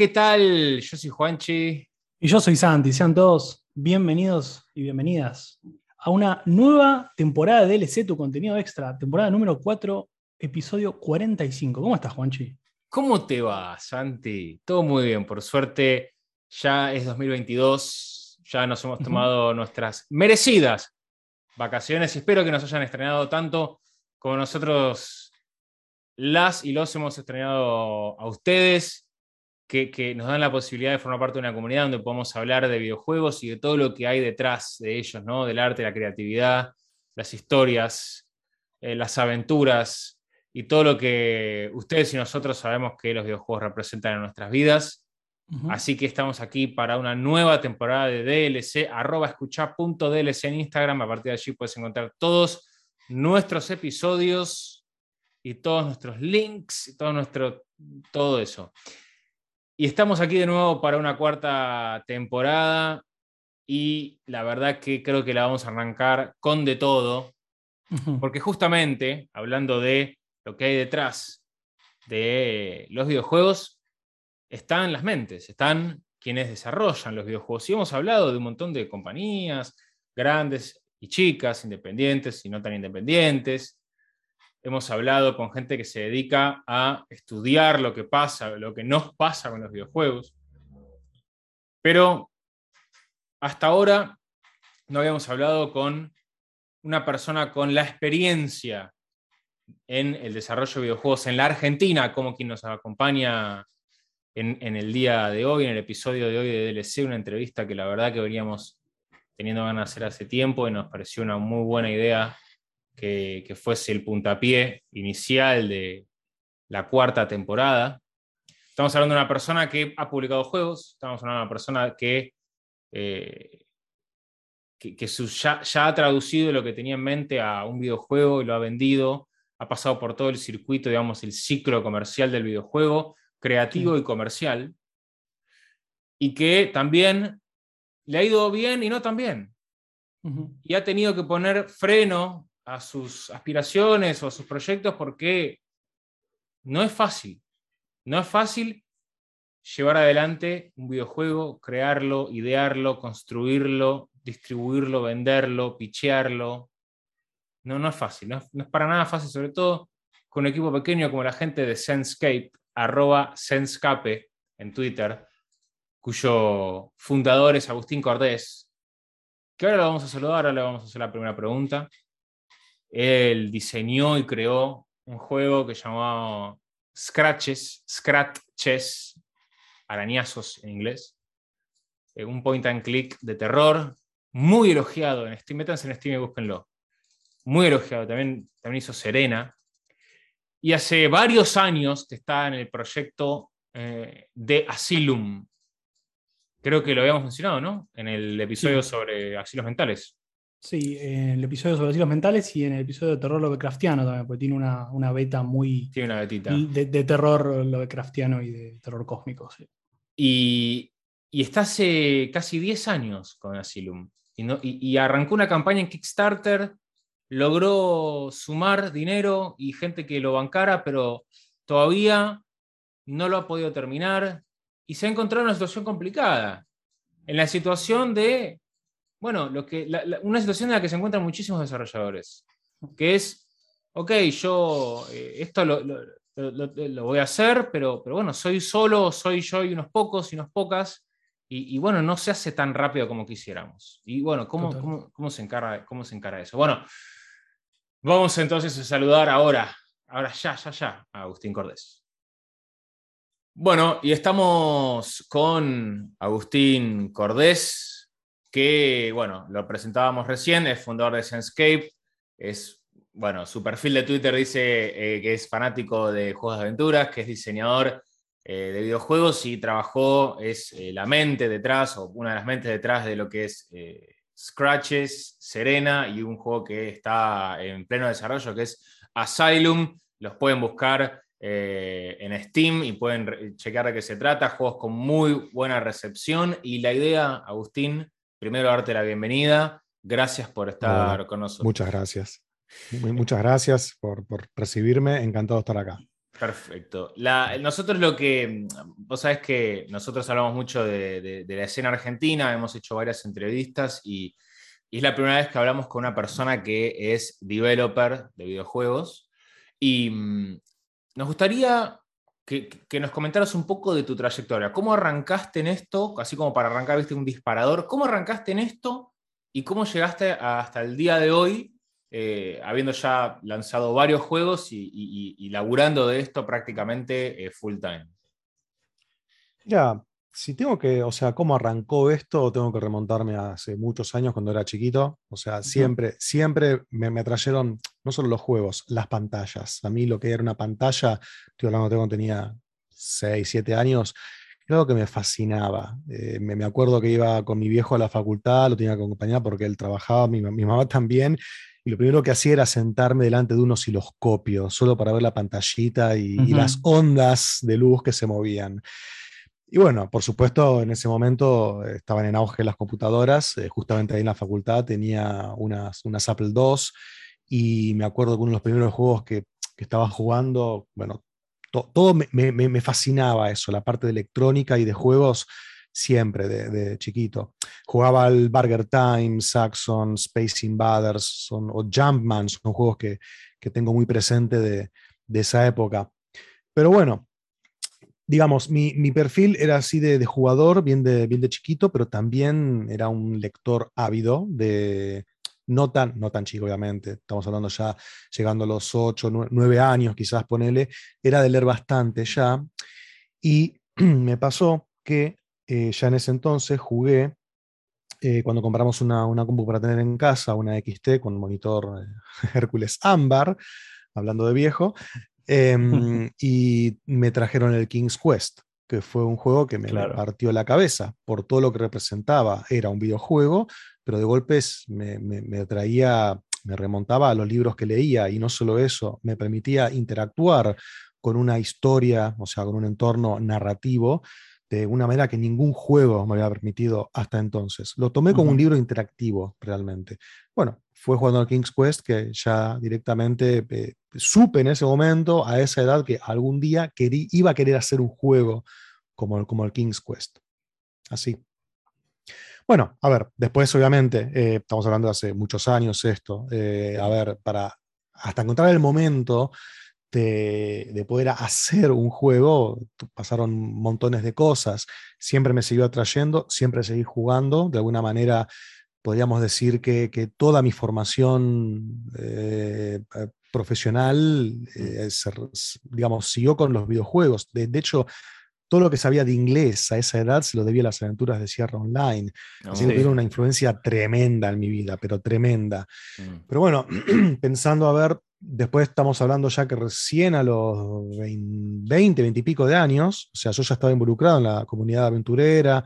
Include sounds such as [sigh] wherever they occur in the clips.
¿qué tal? Yo soy Juanchi. Y yo soy Santi. Sean todos bienvenidos y bienvenidas a una nueva temporada de DLC, tu contenido extra, temporada número 4, episodio 45. ¿Cómo estás, Juanchi? ¿Cómo te va, Santi? Todo muy bien, por suerte. Ya es 2022, ya nos hemos tomado nuestras merecidas vacaciones y espero que nos hayan estrenado tanto como nosotros las y los hemos estrenado a ustedes que, nos dan la posibilidad de formar parte de una comunidad donde podemos hablar de videojuegos y de todo lo que hay detrás de ellos, ¿no? Del arte, la creatividad, las historias, eh, las aventuras y todo lo que ustedes y nosotros sabemos que los videojuegos representan en nuestras vidas. Así que estamos aquí para una nueva temporada de DLC, arroba escucha.dlc en Instagram. A partir de allí puedes encontrar todos nuestros episodios y todos nuestros links y todo, nuestro, todo eso. Y estamos aquí de nuevo para una cuarta temporada y la verdad que creo que la vamos a arrancar con de todo, porque justamente hablando de lo que hay detrás de los videojuegos, están las mentes, están quienes desarrollan los videojuegos. Y hemos hablado de un montón de compañías grandes y chicas, independientes y no tan independientes, hemos hablado con gente que se dedica a estudiar lo que pasa, lo que nos pasa con los videojuegos. Pero hasta ahora no habíamos hablado con una persona con la experiencia en el desarrollo de videojuegos en la Argentina, como quien nos acompaña en, el día de hoy, en el episodio de hoy de DLC, una entrevista que la verdad que veníamos teniendo ganas de hacer hace tiempo y nos pareció una muy buena idea que, fuese el puntapié inicial de la cuarta temporada. Estamos hablando de una persona que ha publicado juegos, estamos hablando de una persona que, eh, que, ya, ha traducido lo que tenía en mente a un videojuego y lo ha vendido, ha pasado por todo el circuito, digamos, el ciclo comercial del videojuego, creativo y comercial, y que también le ha ido bien y no tan bien. Y ha tenido que poner freno a sus aspiraciones o a sus proyectos porque no es fácil. No es fácil llevar adelante un videojuego, crearlo, idearlo, construirlo, distribuirlo, venderlo, pichearlo. No, no es fácil, no es, para nada fácil, sobre todo con un equipo pequeño como la gente de Senscape, arroba Senscape en Twitter, cuyo fundador es Agustín Cordés, que ahora lo vamos a saludar, ahora le vamos a hacer la primera pregunta. Él diseñó y creó un juego que llamaba Scratches, Scratches, arañazos en inglés. Eh, un point and click de terror, muy elogiado en Steam. Métanse en Steam y búsquenlo. Muy elogiado. También, también hizo Serena. Y hace varios años que está en el proyecto eh, de Asylum. Creo que lo habíamos mencionado, ¿no? En el episodio sobre asilos mentales. Sí, en el episodio sobre los mentales y en el episodio de terror Lovecraftiano también, porque tiene una, beta muy. Tiene una betita. De, terror Lovecraftiano y de terror cósmico, sí. Y, está hace casi 10 años con Asylum. Y, y, arrancó una campaña en Kickstarter, logró sumar dinero y gente que lo bancara, pero todavía no lo ha podido terminar y se ha encontrado en una situación complicada. En la situación de bueno, lo que, una situación en la que se encuentran muchísimos desarrolladores, que es, ok, yo eh, esto lo, voy a hacer, pero, pero bueno, soy solo, soy yo y unos pocos y unas pocas, y, bueno, no se hace tan rápido como quisiéramos. Y bueno, ¿cómo, cómo, se, encara, ¿cómo se encara eso? Bueno, vamos entonces a saludar ahora, ahora ya, ya, ya, a Agustín Cordés. Bueno, y estamos con Agustín Cordés, que, bueno, lo presentábamos recién, es fundador de Senscape, es, bueno, su perfil de Twitter dice eh, que es fanático de juegos de aventuras, que es diseñador eh, de videojuegos y trabajó, es eh, la mente detrás, o una de las mentes detrás de lo que es Scratches, Serena y un juego que está en pleno desarrollo que es Asylum. Los pueden buscar en Steam y pueden checar de qué se trata. Juegos con muy buena recepción. Y la idea, Agustín, primero darte la bienvenida. Gracias por estar con nosotros. Muchas gracias. Muchas gracias por, por recibirme. Encantado de estar acá. Perfecto. nosotros lo que, vos sabés que nosotros hablamos mucho de, la escena argentina, hemos hecho varias entrevistas y, es la primera vez que hablamos con una persona que es developer de videojuegos. Y mm, nos gustaría que, nos comentaras un poco de tu trayectoria. ¿Cómo arrancaste en esto? Así como para arrancar, viste, un disparador. ¿Cómo arrancaste en esto y cómo llegaste hasta el día de hoy eh, habiendo ya lanzado varios juegos y, laburando de esto prácticamente eh, full time? Ya, si tengo que, o sea, cómo arrancó esto, tengo que remontarme a hace muchos años cuando era chiquito. O sea, siempre, siempre me, me atrayeron [tsk] no solo los juegos, las pantallas. A mí lo que era una pantalla, estoy hablando de cuando tenía 6, 7 años, era algo que me fascinaba. Eh, me, acuerdo que iba con mi viejo a la facultad, lo tenía que acompañar porque él trabajaba, mi, mi mamá [laughs] también, y lo primero que hacía era sentarme delante de un osciloscopio, solo para ver la pantallita y, las ondas de luz que se movían. Y bueno, por supuesto, en ese momento estaban en auge las computadoras, eh, justamente ahí en la facultad tenía unas, unas Apple II y me acuerdo que uno de los primeros juegos que, que estaba jugando, bueno, todo me, fascinaba eso, la parte de electrónica y de juegos siempre de, chiquito. Jugaba al Burger Time, Saxon, Space Invaders o Jumpman, son juegos que, tengo muy presente de, esa época. Pero bueno, digamos, mi, perfil era así de, jugador, bien de, bien de chiquito, pero también era un lector ávido de... No tan, no tan chico, obviamente, estamos hablando ya llegando a los 8, 9 años, quizás ponele, era de leer bastante ya. Y [clears throat] me pasó que eh, ya en ese entonces jugué, eh, cuando compramos una, una compu para tener en casa, una XT con monitor eh, [laughs] Hércules Ámbar, hablando de viejo, em, [laughs] y me trajeron el King's Quest, que fue un juego que me, partió la cabeza por todo lo que representaba. Era un videojuego, pero de golpes me, me, traía, me remontaba a los libros que leía y no solo eso, me permitía interactuar con una historia, o sea, con un entorno narrativo de una manera que ningún juego me había permitido hasta entonces. Lo tomé como un libro interactivo realmente. Bueno, fue jugando al King's Quest que ya directamente eh, supe en ese momento, a esa edad, que algún día iba a querer hacer un juego como, como el King's Quest. Así. Bueno, a ver, después obviamente, eh, estamos hablando de hace muchos años esto, eh, a ver, para hasta encontrar el momento de, poder hacer un juego, pasaron montones de cosas, siempre me siguió atrayendo, siempre seguí jugando, de alguna manera podríamos decir que, toda mi formación eh, eh, profesional, mm. eh, digamos, siguió con los videojuegos. De, hecho, todo lo que sabía de inglés a esa edad se lo debía a las aventuras de Sierra Online. Así que tuvo una influencia tremenda en mi vida, pero tremenda. Mm. Pero bueno, [clears throat] pensando a ver Después estamos hablando ya que recién a los 20, 20 y pico de años, o sea, yo ya estaba involucrado en la comunidad aventurera,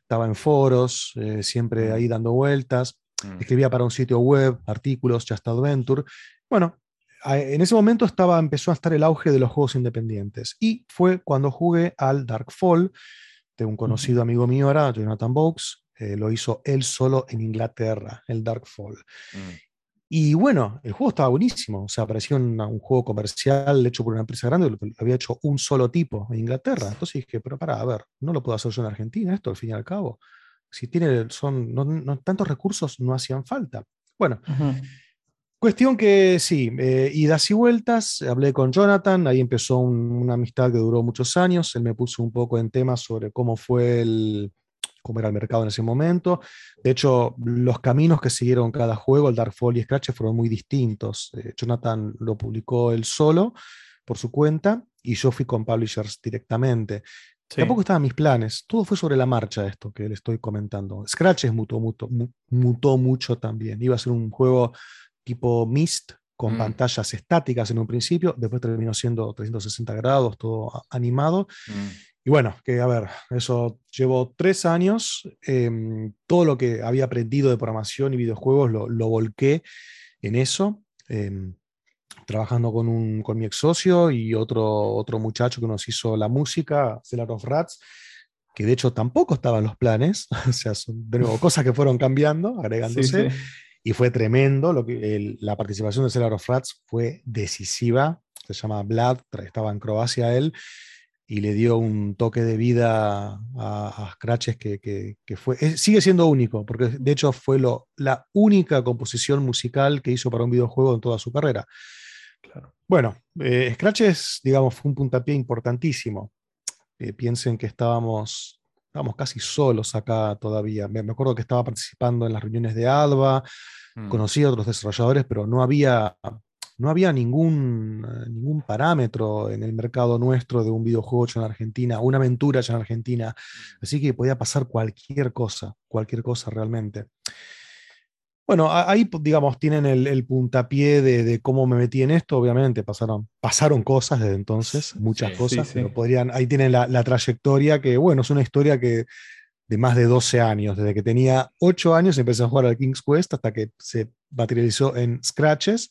estaba en foros, eh, siempre mm. ahí dando vueltas, mm. escribía para un sitio web, artículos, Just Adventure. Bueno, en ese momento estaba, empezó a estar el auge de los juegos independientes y fue cuando jugué al Darkfall de un conocido amigo mío ahora, Jonathan Box, eh, lo hizo él solo en Inglaterra, el Darkfall. Mm. Y bueno, el juego estaba buenísimo, o sea, parecía un, juego comercial hecho por una empresa grande, lo, había hecho un solo tipo en Inglaterra. Entonces dije, pero para, a ver, no lo puedo hacer yo en Argentina, esto al fin y al cabo. Si tiene, son, no, tantos recursos no hacían falta. Bueno, cuestión que sí, eh, idas y vueltas, hablé con Jonathan, ahí empezó una amistad que duró muchos años, él me puso un poco en temas sobre cómo fue el, cómo era el mercado en ese momento. De hecho, los caminos que siguieron cada juego, el Darkfall y Scratch, fueron muy distintos. Eh, Jonathan lo publicó él solo, por su cuenta, y yo fui con publishers directamente. Tampoco estaban mis planes. Todo fue sobre la marcha esto que le estoy comentando. Scratch mutó, mutó, mutó mucho también. Iba a ser un juego tipo Mist, con Mm. pantallas estáticas en un principio, después terminó siendo 360 grados, todo animado. Mm. Y bueno, que a ver, eso llevo tres años. em, todo lo que había aprendido de programación y videojuegos lo, lo volqué en eso, em, trabajando con, un, con mi ex socio y otro, otro muchacho que nos hizo la música, Cellar of Rats, que de hecho tampoco estaba en los planes, [laughs] o sea, son de nuevo cosas que fueron cambiando, agregándose. Sí, sí. Y fue tremendo. Lo que, el- la participación de Cellar of Rats fue decisiva. Se llama Vlad, estaba en Croacia él, y le dio un toque de vida a, a Scratches que, que- que fue, es- sigue siendo único, porque de hecho fue lo, la única composición musical que hizo para un videojuego en toda su carrera. Claro. Bueno, eh, Scratches, digamos, fue un puntapié importantísimo. Eh, piensen que estábamos, estábamos casi solos acá todavía. Me, me acuerdo que estaba participando en las reuniones de Alba, Mm. conocí a otros desarrolladores, pero no había, no había ningún, eh, ningún parámetro en el mercado nuestro de un videojuego hecho en Argentina, una aventura hecha en Argentina. Así que podía pasar cualquier cosa, cualquier cosa realmente. Bueno, ahí, digamos, tienen el, el puntapié de, de cómo me metí en esto. Obviamente pasaron, pasaron cosas desde entonces, muchas Sí, cosas, sí, pero podrían, ahí tienen la, la trayectoria que, bueno, es una historia que de más de 12 años, desde que tenía 8 años empecé a jugar al King's Quest hasta que se materializó en Scratches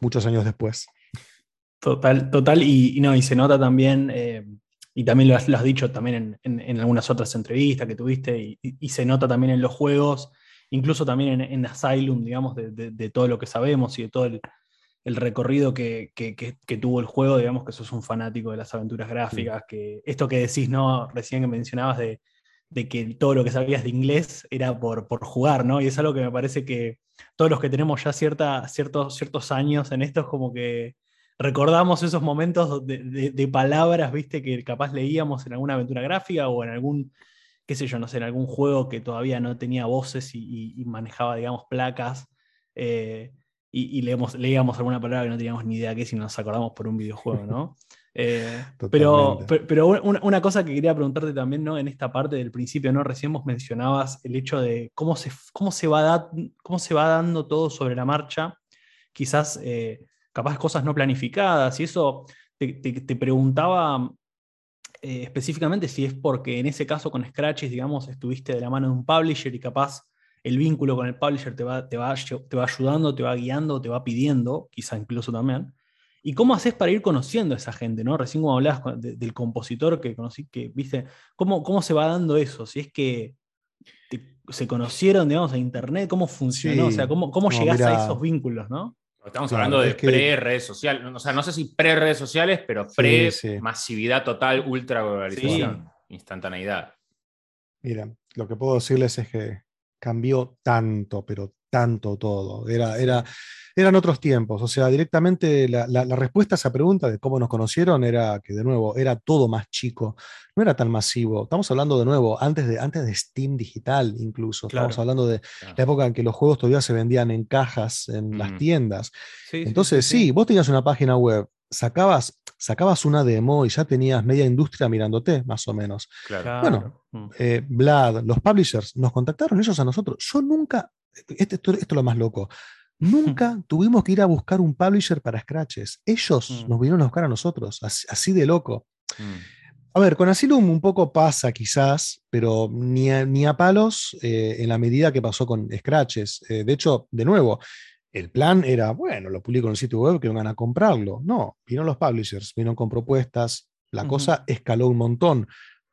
muchos años después. Total, total, y, y no, y se nota también, eh, y también lo has, lo has dicho también en, en- en algunas otras entrevistas que tuviste, y, y- y se nota también en los juegos, incluso también en, en Asylum, digamos, de, de- de todo lo que sabemos y de todo el, el recorrido que, que- que- que tuvo el juego, digamos que sos un fanático de las aventuras gráficas, que esto que decís, ¿no? Recién que mencionabas de, de que todo lo que sabías de inglés era por, por jugar, ¿no? Y es algo que me parece que todos los que tenemos ya cierta, ciertos, ciertos años en esto es como que recordamos esos momentos de, de- palabras, viste, que capaz leíamos en alguna aventura gráfica o en algún, qué sé yo, no sé, en algún juego que todavía no tenía voces y, manejaba, digamos, placas. eh, y, y leíamos alguna palabra que no teníamos ni idea qué si nos acordamos por un videojuego, ¿no? [laughs] Eh, pero, pero, pero una, una cosa que quería preguntarte también, ¿no? En esta parte del principio, ¿no? Recién vos mencionabas el hecho de cómo se, cómo se, va, da- cómo se va dando todo sobre la marcha, quizás eh, capaz cosas no planificadas, y eso te, te- te preguntaba eh, específicamente si es porque en ese caso con Scratches, digamos, estuviste de la mano de un publisher y capaz el vínculo con el publisher te va, te va, te va ayudando, te va guiando, te va pidiendo, quizá incluso también. ¿Y cómo haces para ir conociendo a esa gente? ¿no? Recién como hablabas con- de- del compositor que conocí, que viste, ¿cómo, ¿cómo se va dando eso? Si es que te- se conocieron, digamos, a internet, ¿cómo funcionó? o sea. ¿cómo, cómo No, llegás a esos vínculos, no? Estamos Claro, hablando de es que- pre-redes sociales. O sea, no sé si pre-redes sociales, pero Sí, pre-masividad total, ultra globalización, instantaneidad. Mira, lo que puedo decirles es que cambió tanto, pero tanto todo. Era, era, eran otros tiempos. O sea, directamente la, la- la respuesta a esa pregunta de cómo nos conocieron era que, de nuevo, era todo más chico. No era tan masivo. Estamos hablando de nuevo, antes de, antes de Steam digital incluso. Estamos hablando de la época en que los juegos todavía se vendían en cajas en las Mm. tiendas. Entonces, sí, vos tenías una página web, sacabas, sacabas una demo y ya tenías media industria mirándote, más o menos. Claro. Bueno, Mm. eh, Vlad, los publishers, nos contactaron ellos a nosotros. Yo nunca, este- esto, esto es lo más loco, nunca [laughs] tuvimos que ir a buscar un publisher para Scratches. Ellos Mm. nos vinieron a buscar a nosotros, así, así de loco. Mm. A ver, con Asylum un poco pasa quizás, pero ni a, ni a palos eh, en la medida que pasó con Scratches. Eh, de hecho, de nuevo, el plan era, bueno, lo publico en el sitio web que vengan a comprarlo. No, vinieron los publishers, vinieron con propuestas, la cosa escaló un montón.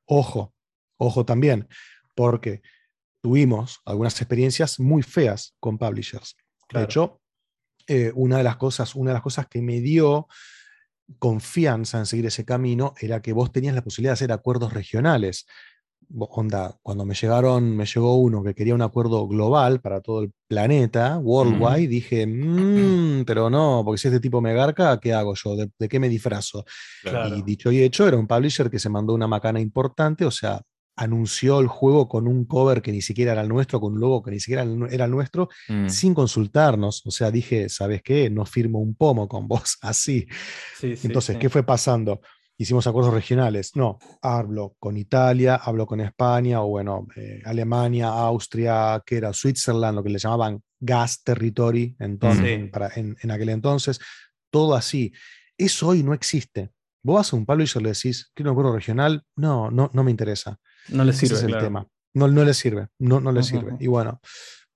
Ojo, ojo también, porque tuvimos algunas experiencias muy feas con publishers. Claro. De hecho, eh, una, de las cosas, una de las cosas que me dio confianza en seguir ese camino era que vos tenías la posibilidad de hacer acuerdos regionales. Onda, cuando me llegaron, me llegó uno que quería un acuerdo global para todo el planeta, worldwide, dije, "Mm, pero no, porque si este tipo me garca, ¿qué hago yo? ¿De, de qué me disfrazo? Claro. Y dicho y hecho, era un publisher que se mandó una macana importante, o sea, anunció el juego con un cover que ni siquiera era el nuestro, con un logo que ni siquiera era el nuestro, Mm. sin consultarnos. O sea, dije, ¿sabes qué? No firmo un pomo con [laughs] vos así. Sí, Entonces, sí. ¿qué fue pasando? Hicimos acuerdos regionales. No, hablo con Italia, hablo con España, o bueno, eh, Alemania, Austria, que era Switzerland, lo que le llamaban Gas Territory entonces, para, en, en, aquel entonces, todo así. Eso hoy no existe. Vos vas a un publisher y le decís, quiero un juego regional, no, no, no me interesa. No le sirve. Ese es el tema. No, no le sirve, no, no le sirve. Y bueno,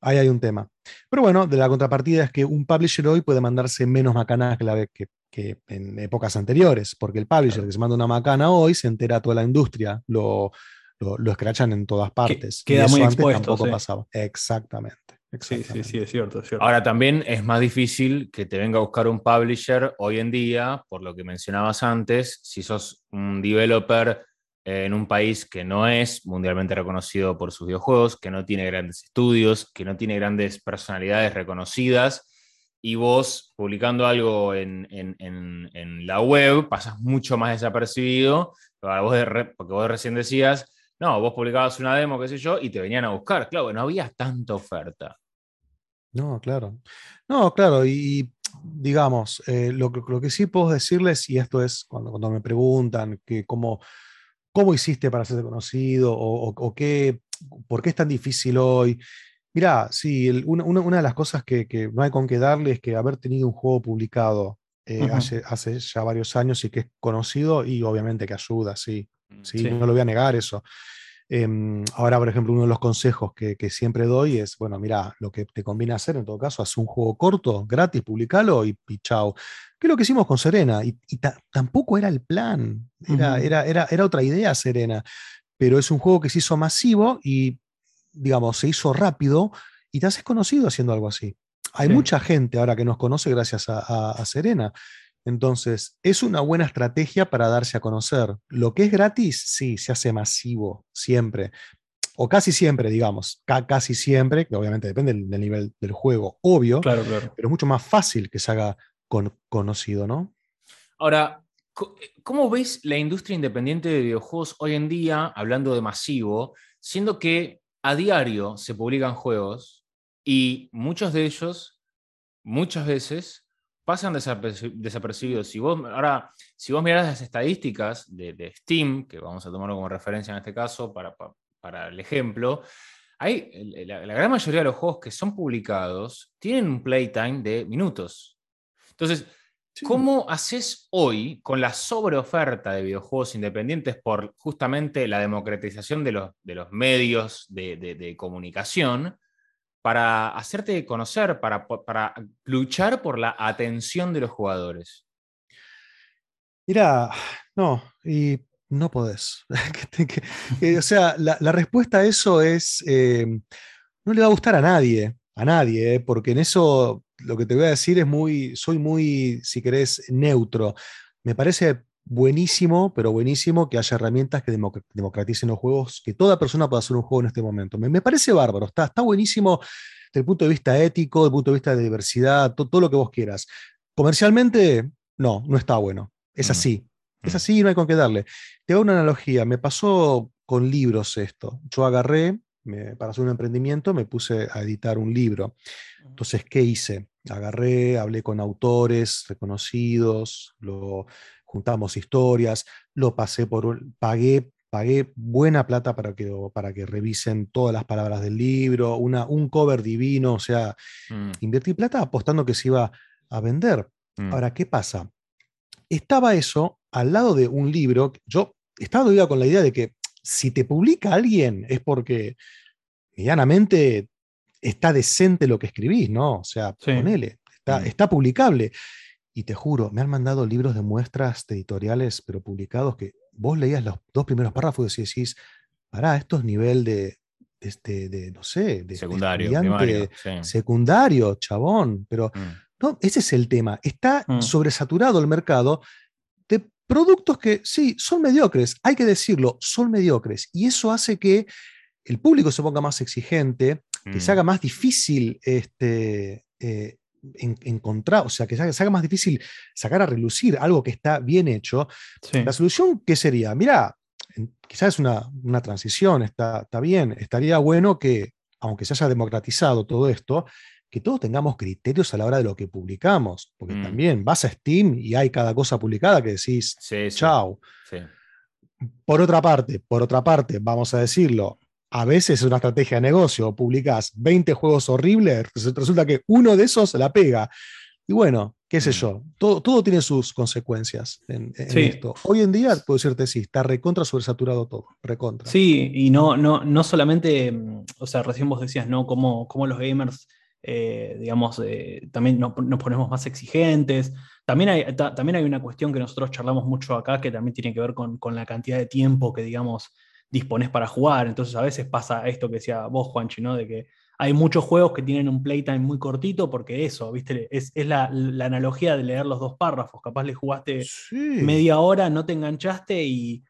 ahí hay un tema. Pero bueno, de la contrapartida es que un publisher hoy puede mandarse menos macanas que, la, que, que en épocas anteriores, porque el publisher que se manda una macana hoy se entera toda la industria, lo, lo, lo escrachan en todas partes. queda muy expuesto. Tampoco pasaba. Exactamente. Sí, sí, sí, es cierto, es cierto. Ahora también es más difícil que te venga a buscar un publisher hoy en día, por lo que mencionabas antes, si sos un developer en un país que no es mundialmente reconocido por sus videojuegos, que no tiene grandes estudios, que no tiene grandes personalidades reconocidas, y vos publicando algo en, en, en, la web pasas mucho más desapercibido, vos porque vos recién decías, no, vos publicabas una demo, qué sé yo, y te venían a buscar. Claro, no había tanta oferta. No, claro. No, claro, y digamos, eh, lo, lo, que sí puedo decirles, y esto es cuando, cuando me preguntan que cómo, cómo hiciste para ser conocido o, o, qué, por qué es tan difícil hoy. Mirá, sí, una, una, de las cosas que, que, no hay con qué darle es que haber tenido un juego publicado eh, hace, hace, ya varios años y que es conocido y obviamente que ayuda, sí. Mm, sí, no lo voy a negar eso. Em, ahora, por ejemplo, uno de los consejos que, siempre doy es, bueno, mira, lo que te conviene hacer en todo caso, haz un juego corto, gratis, publicalo y, y chao. ¿Qué es lo que hicimos con Serena? Y, tampoco era el plan, era, era, era, era otra idea Serena, pero es un juego que se hizo masivo y, digamos, se hizo rápido y te haces conocido haciendo algo así. Hay mucha gente ahora que nos conoce gracias a Serena. Entonces, es una buena estrategia para darse a conocer. Lo que es gratis, sí, se hace masivo, siempre. O casi siempre, digamos. casi siempre, que obviamente depende del, nivel del juego, obvio. Claro, claro. Pero es mucho más fácil que se haga conocido, ¿no? Ahora, ¿cómo ves la industria independiente de videojuegos hoy en día, hablando de masivo, siendo que a diario se publican juegos y muchos de ellos, muchas veces, pasan desapercibidos. Si vos, ahora, si vos mirás las estadísticas de, Steam, que vamos a tomarlo como referencia en este caso para, para, el ejemplo, hay, la, gran mayoría de los juegos que son publicados tienen un playtime de minutos. Entonces, ¿cómo haces hoy con la sobreoferta de videojuegos independientes por justamente la democratización de los, de los medios de, de comunicación? para hacerte conocer, para, para luchar por la atención de los jugadores? Mira, no, y no podés. [laughs] o sea, la, respuesta a eso es, eh, no le va a gustar a nadie, a nadie, eh, porque en eso lo que te voy a decir es muy, soy muy, si querés, neutro. Me parece buenísimo, pero buenísimo que haya herramientas que democraticen los juegos, que toda persona pueda hacer un juego en este momento. Me, parece bárbaro, está, está buenísimo desde el punto de vista ético, desde el punto de vista de diversidad, todo lo que vos quieras. Comercialmente, no, no está bueno. Es mm. así. Es mm. así y no hay con qué darle. Te hago una analogía. Me pasó con libros esto. Yo agarré, para hacer un emprendimiento, me puse a editar un libro. Entonces, ¿qué hice? Agarré, hablé con autores reconocidos, lo, juntamos historias, lo pasé por un, pagué, pagué buena plata para que, para que revisen todas las palabras del libro, una, un cover divino, o sea, mm. invertí plata apostando que se iba a vender. Mm. Ahora, ¿qué pasa? Estaba eso al lado de un libro, yo estaba con la idea de que si te publica alguien es porque medianamente está decente lo que escribís, ¿no? O sea, ponele, está, mm. está publicable. Y te juro, me han mandado libros de muestras editoriales, pero publicados, que vos leías los dos primeros párrafos y decís, pará, esto es nivel de, este, de no sé, de secundario, secundario, chabón. Pero mm. no, ese es el tema. Está mm. sobresaturado el mercado de productos que sí, son mediocres, hay que decirlo, son mediocres. Y eso hace que el público se ponga más exigente, que se mm. haga más difícil este, eh, encontrar, o sea, que se haga más difícil sacar a relucir algo que está bien hecho, la solución, ¿qué sería? Mira, quizás es una, una transición, está, está bien, estaría bueno que, aunque se haya democratizado todo esto, que todos tengamos criterios a la hora de lo que publicamos, porque mm. también vas a Steam y hay cada cosa publicada que decís, chao. Por otra parte, por otra parte, vamos a decirlo, a veces es una estrategia de negocio. Publicás 20 juegos horribles, resulta que uno de esos la pega. Y bueno, qué sé mm. yo, todo, todo tiene sus consecuencias en, esto. Hoy en día, puedo decirte, sí, está recontra sobresaturado todo, recontra. Sí, y no, no, no solamente, o sea, recién vos decías, ¿no? Cómo, los gamers, eh, digamos, eh, también nos, ponemos más exigentes. También hay, también hay una cuestión que nosotros charlamos mucho acá, que también tiene que ver con, con la cantidad de tiempo que, digamos, dispones para jugar. Entonces a veces pasa esto que decía vos, Juanchi, ¿no? De que hay muchos juegos que tienen un playtime muy cortito porque eso, ¿viste? Es, la, analogía de leer los dos párrafos. Capaz le jugaste media hora, no te enganchaste y,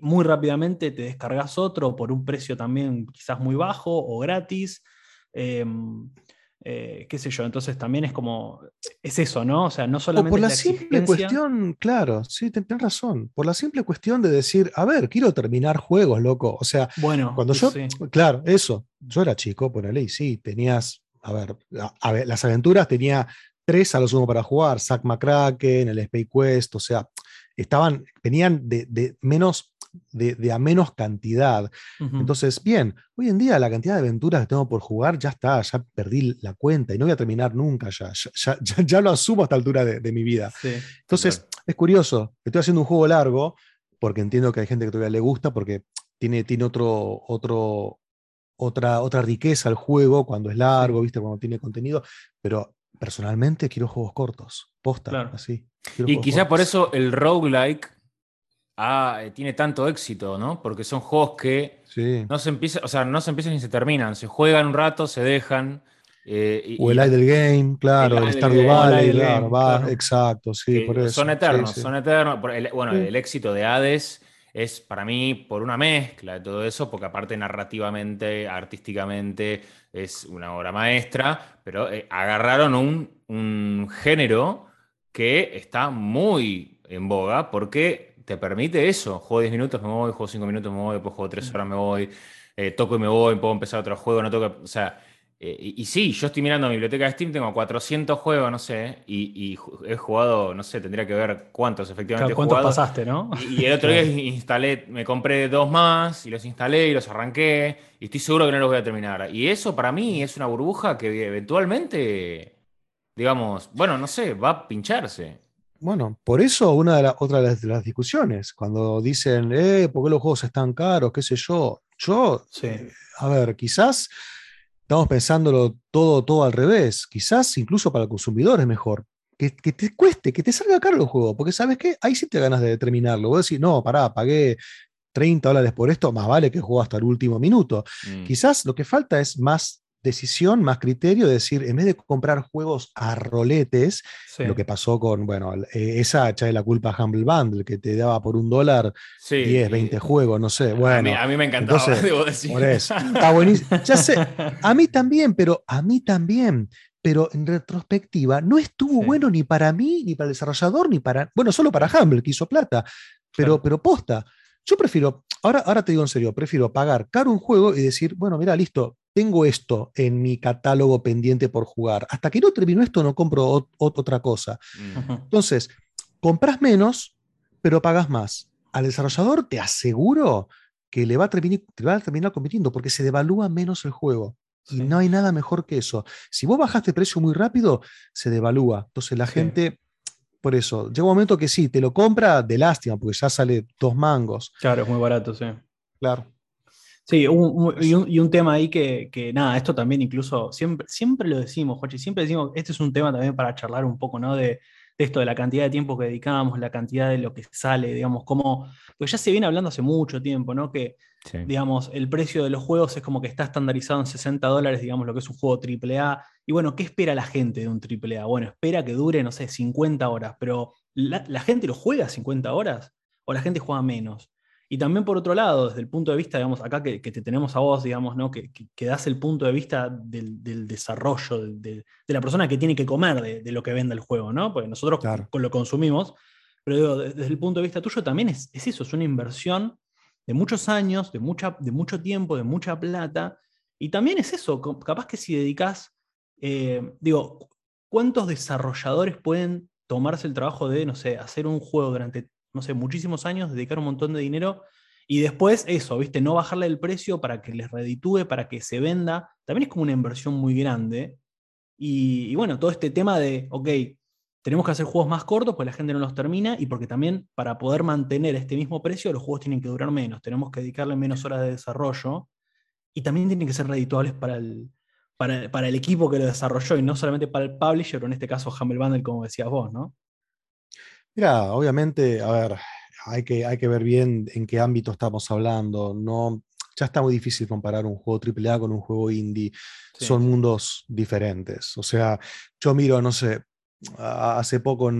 muy rápidamente te descargas otro por un precio también quizás muy bajo o gratis. Em, eh, qué sé yo, entonces también es como, es eso, ¿no? O sea, no solamente... por la, simple cuestión, claro, sí, tenés razón, por la simple cuestión de decir, a ver, quiero terminar juegos, loco. O sea, bueno, cuando yo, claro, eso, yo era chico, por la ley, sí, tenías, a ver, las aventuras tenía tres a lo sumo para jugar, Zack McCracken, el Space Quest, o sea, estaban, venían de menos de, a menos cantidad. Entonces, bien, hoy en día la cantidad de aventuras que tengo por jugar ya está, ya perdí la cuenta y no voy a terminar nunca ya. Ya, ya, [laughs] lo asumo a esta altura de, mi vida. Entonces, es curioso, estoy haciendo un juego largo porque entiendo que hay gente que todavía le gusta porque tiene, tiene otro, otro, otra, otra riqueza el juego cuando es largo, ¿viste? cuando tiene contenido, pero personalmente quiero juegos cortos, posta, así. Y quizás por eso el roguelike ah, tiene tanto éxito, ¿no? Porque son juegos que no se empiezan, o sea, no se empiezan ni se terminan, se juegan un rato, se dejan. Eh, o el idle game, claro, el Stardew Valley, claro, va, exacto, sí, por eso. Son eternos, son eternos. bueno, el éxito de Hades es para mí por una mezcla de todo eso, porque aparte narrativamente, artísticamente, es una obra maestra, pero eh, agarraron un, un género que está muy en boga porque te permite eso. Juego 10 minutos, me voy, juego 5 minutos, me voy, después juego 3 horas, me voy, eh, toco y me voy, puedo empezar otro juego, no toco. O sea, eh, y, sí, yo estoy mirando mi biblioteca de Steam, tengo 400 juegos, no sé, y, he jugado, no sé, tendría que ver cuántos efectivamente ¿Cuántos pasaste, no? Y, el otro día [laughs] instalé, me compré dos más y los instalé y los arranqué, y estoy seguro que no los voy a terminar. Y eso para mí es una burbuja que eventualmente, digamos, bueno, no sé, va a pincharse. Bueno, por eso una de las otra de las, discusiones, cuando dicen, eh, ¿por qué los juegos están caros? ¿Qué sé yo? Yo, eh, a ver, quizás estamos pensándolo todo, todo al revés. Quizás incluso para el consumidor es mejor. Que, te cueste, que te salga caro el juego, porque sabes que ahí sí te ganas de terminarlo. Vos decís, no, pará, pagué 30 dólares por esto, más vale que juego hasta el último minuto. Mm. Quizás lo que falta es más decisión, más criterio, de decir, en vez de comprar juegos a roletes, lo que pasó con, bueno, eh, esa echa de la culpa a Humble Bundle, que te daba por un dólar 10, 20 juegos, no sé. Bueno, a mí, me encantaba, debo decir. Por eso, está buenísimo. Ya sé, a mí también, pero a mí también. Pero en retrospectiva, no estuvo bueno ni para mí, ni para el desarrollador, ni para. Bueno, solo para Humble, que hizo plata. Pero, pero posta. Yo prefiero, ahora, ahora te digo en serio, prefiero pagar caro un juego y decir, bueno, mira, listo, tengo esto en mi catálogo pendiente por jugar. Hasta que no termino esto, no compro otra cosa. Mm. Entonces, compras menos, pero pagas más. Al desarrollador te aseguro que le va a terminar, te va a terminar compitiendo porque se devalúa menos el juego. Y no hay nada mejor que eso. Si vos bajaste precio muy rápido, se devalúa. Entonces la gente, por eso, llega un momento que sí, te lo compra de lástima, porque ya sale dos mangos. Claro, es muy barato, sí. Claro. Sí, y, un, tema ahí que, nada, esto también incluso, siempre, siempre lo decimos, Jochi, siempre decimos, este es un tema también para charlar un poco, ¿no? De, esto de la cantidad de tiempo que dedicamos, la cantidad de lo que sale, digamos, como, pues ya se viene hablando hace mucho tiempo, ¿no? Que, digamos, el precio de los juegos es como que está estandarizado en 60 dólares, digamos, lo que es un juego AAA. Y bueno, ¿qué espera la gente de un AAA? Bueno, espera que dure, no sé, 50 horas, pero ¿la, la gente lo juega 50 horas? ¿O la gente juega menos? Y también por otro lado, desde el punto de vista, digamos, acá que, te tenemos a vos, digamos, ¿no? que, que, das el punto de vista del, desarrollo, de, la persona que tiene que comer de, lo que vende el juego, ¿no? Porque nosotros lo consumimos, pero digo, desde el punto de vista tuyo también es, eso, es una inversión de muchos años, de, mucha, de mucho tiempo, de mucha plata, y también es eso, capaz que si dedicas, eh, digo, ¿cuántos desarrolladores pueden tomarse el trabajo de, no sé, hacer un juego durante no sé, muchísimos años, dedicar un montón de dinero Y después eso, ¿viste? No bajarle el precio para que les reditúe, para que se venda. También es como una inversión muy grande. Y, bueno, todo este tema de, ok, tenemos que hacer juegos más cortos porque la gente no los termina y porque también para poder mantener este mismo precio los juegos tienen que durar menos, tenemos que dedicarle menos horas de desarrollo y también tienen que ser redituables para el, para, el equipo que lo desarrolló y no solamente para el publisher, o en este caso Humble Bundle, como decías vos, ¿no? Mira, obviamente, a ver, hay que, hay que ver bien en qué ámbito estamos hablando. No, ya está muy difícil comparar un juego AAA con un juego indie. Son mundos diferentes. O sea, yo miro, no sé, hace poco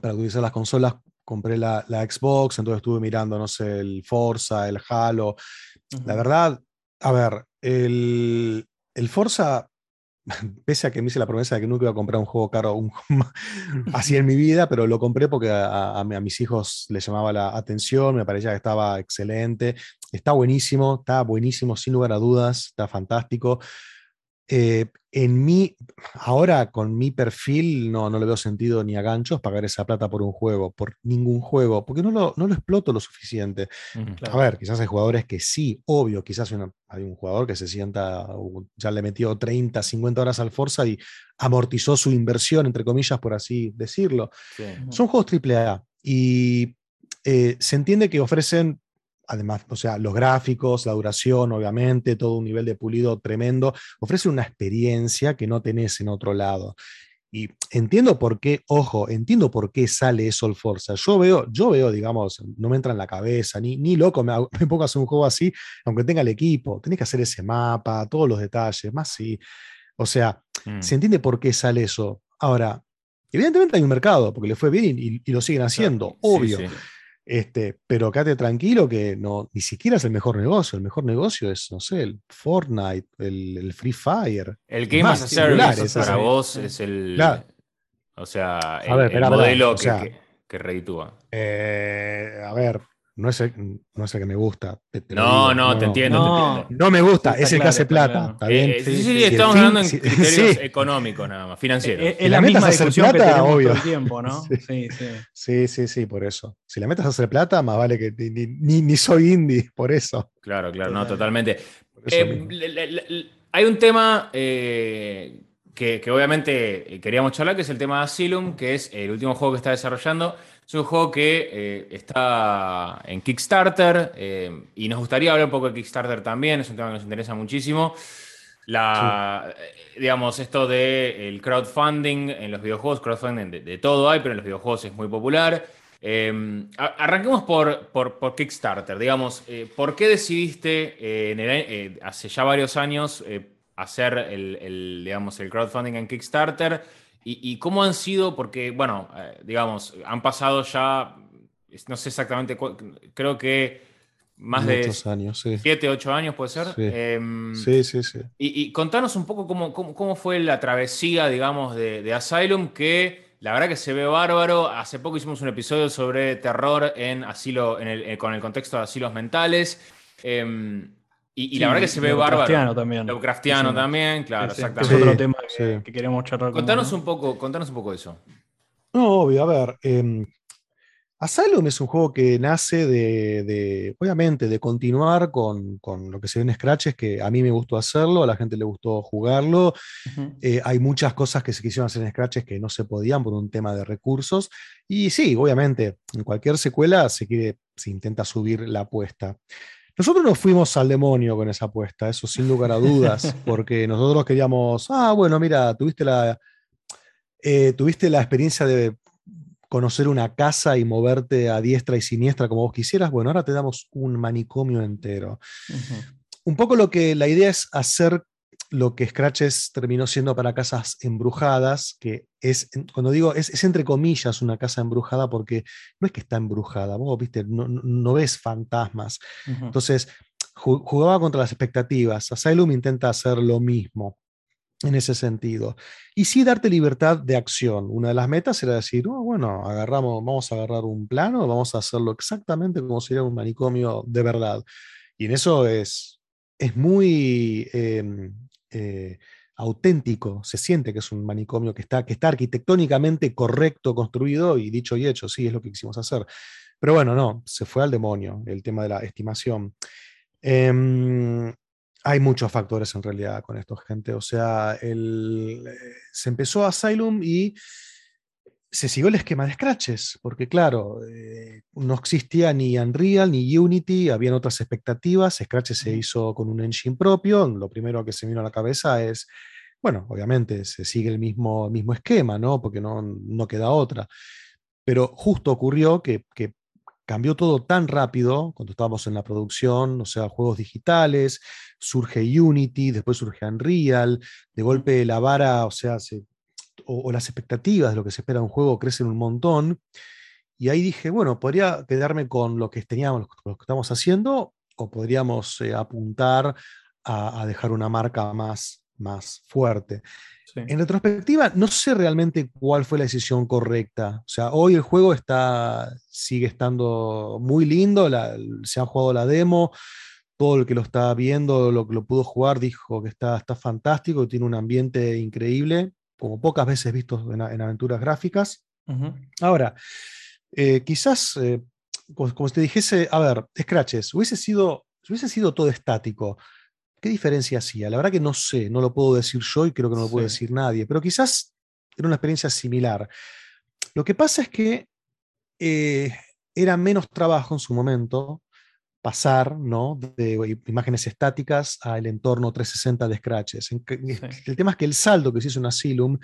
para utilizar las consolas compré la, Xbox, entonces estuve mirando, no sé, el Forza, el Halo. La verdad, a ver, el, el Forza, [laughs] pese a que me hice la promesa de que nunca iba a comprar un juego caro [laughs] así en mi vida, pero lo compré porque a, a, mis hijos les llamaba la atención, me parecía que estaba excelente, está buenísimo, está buenísimo, sin lugar a dudas, está fantástico. Eh, en mí, ahora con mi perfil, no, no le veo sentido ni a ganchos pagar esa plata por un juego, por ningún juego, porque no lo, no lo exploto lo suficiente. A ver, quizás hay jugadores que sí, obvio, quizás hay un jugador que se sienta, ya le metió 30, 50 horas al Forza y amortizó su inversión, entre comillas, por así decirlo. Son juegos AAA y eh, se entiende que ofrecen además, o sea, los gráficos, la duración, obviamente, todo un nivel de pulido tremendo, ofrece una experiencia que no tenés en otro lado. Y entiendo por qué, ojo, entiendo por qué sale eso el Forza. Yo veo, yo veo, digamos, no me entra en la cabeza, ni, ni loco me, [laughs] me pongo a hacer un juego así, aunque tenga el equipo. Tenés que hacer ese mapa, todos los detalles, más sí. O sea, mm. se entiende por qué sale eso. Ahora, evidentemente hay un mercado, porque le fue bien y, lo siguen haciendo, obvio. Este, pero quédate tranquilo que no, ni siquiera es el mejor negocio. El mejor negocio es, no sé, el Fortnite, el, Free Fire. El Game as a Service para vos es el. O sea, el, modelo que, que, reditúa. Eh, a ver, no es, el, no es que me gusta. no, no, te entiendo. No, no me gusta, es el que hace plata. ¿está bien? Eh, sí, sí, estamos hablando en criterios económicos nada más, financieros. Eh, es, la misma discusión plata, que tenemos obvio. todo el tiempo, ¿no? [laughs] Sí. Sí, sí. sí, por eso. Si la metas a hacer plata, más vale que ni, ni, soy indie, por eso. Claro, claro, no, totalmente. Eh, hay un tema que, que, obviamente queríamos charlar, que es el tema de Asylum, que es el último juego que está desarrollando. Es un juego que eh, está en Kickstarter eh, y nos gustaría hablar un poco de Kickstarter también, es un tema que nos interesa muchísimo. La, eh, digamos, esto del crowdfunding en los videojuegos, crowdfunding de, todo hay, pero en los videojuegos es muy popular. arranquemos por, por, Kickstarter, digamos, ¿por qué decidiste hace ya varios años hacer el, digamos, el crowdfunding en Kickstarter? ¿Y, cómo han sido? Porque, bueno, eh, digamos, han pasado ya, no sé exactamente, creo que más de años, sí. siete, ocho años puede ser. Sí, em, sí, sí. Y, contanos un poco cómo, cómo, fue la travesía, digamos, de, Asylum, que la verdad que se ve bárbaro. Hace poco hicimos un episodio sobre terror en asilo, en el, eh, con el contexto de asilos mentales. Em, y, la verdad que se ve bárbaro. también. Lovecraftiano también, claro, exactamente. Es otro tema que, queremos charlar. Contanos, un poco, contanos un poco de eso. No, obvio, a ver. Eh, Asylum es un juego que nace de, obviamente, de continuar con, lo que se ve en Scratch, es que a mí me gustó hacerlo, a la gente le gustó jugarlo. Eh, hay muchas cosas que se quisieron hacer en Scratch que no se podían por un tema de recursos. Y sí, obviamente, en cualquier secuela se, quiere, se intenta subir la apuesta. Nosotros nos fuimos al demonio con esa apuesta, eso sin lugar a dudas, [laughs] porque nosotros queríamos, ah, bueno, mira, tuviste la, eh, tuviste la experiencia de conocer una casa y moverte a diestra y siniestra como vos quisieras, bueno, ahora te damos un manicomio entero. Un poco lo que la idea es hacer lo que Scratches terminó siendo para casas embrujadas, que es, cuando digo, es, entre comillas una casa embrujada porque no es que está embrujada, vos viste, no, ves fantasmas. Entonces, jugaba contra las expectativas. Asylum intenta hacer lo mismo en ese sentido. Y sí darte libertad de acción. Una de las metas era decir, oh, bueno, agarramos, vamos a agarrar un plano, vamos a hacerlo exactamente como sería un manicomio de verdad. Y en eso es, es muy... Em, eh, auténtico, se siente que es un manicomio que está, que está arquitectónicamente correcto, construido y dicho y hecho, sí, es lo que quisimos hacer. Pero bueno, no, se fue al demonio el tema de la estimación. Em, hay muchos factores en realidad con esto, gente. O sea, el, eh, se empezó Asylum y se siguió el esquema de Scratches, porque claro, eh, no existía ni Unreal ni Unity, habían otras expectativas, Scratches se hizo con un engine propio, lo primero que se vino a la cabeza es, bueno, obviamente se sigue el mismo, mismo esquema, ¿no? Porque no, no queda otra, pero justo ocurrió que, que cambió todo tan rápido cuando estábamos en la producción, o sea, juegos digitales, surge Unity, después surge Unreal, de golpe la vara, o sea, se o, las expectativas de lo que se espera de un juego crecen un montón. Y ahí dije, bueno, podría quedarme con lo que teníamos, lo que estamos haciendo, o podríamos eh, apuntar a, dejar una marca más, más fuerte. En retrospectiva, no sé realmente cuál fue la decisión correcta. O sea, hoy el juego está, sigue estando muy lindo, se ha jugado la demo, todo el que lo está viendo, lo que lo pudo jugar, dijo que está, está fantástico, tiene un ambiente increíble como pocas veces visto en, aventuras gráficas. Ahora, eh, quizás, eh, como, te dijese, a ver, Scratches, hubiese sido, hubiese sido todo estático. ¿Qué diferencia hacía? La verdad que no sé, no lo puedo decir yo y creo que no lo puede decir nadie, pero quizás era una experiencia similar. Lo que pasa es que eh, era menos trabajo en su momento, pasar ¿no? de imágenes estáticas al entorno 360 de Scratches. El tema es que el salto que se hizo en Asylum,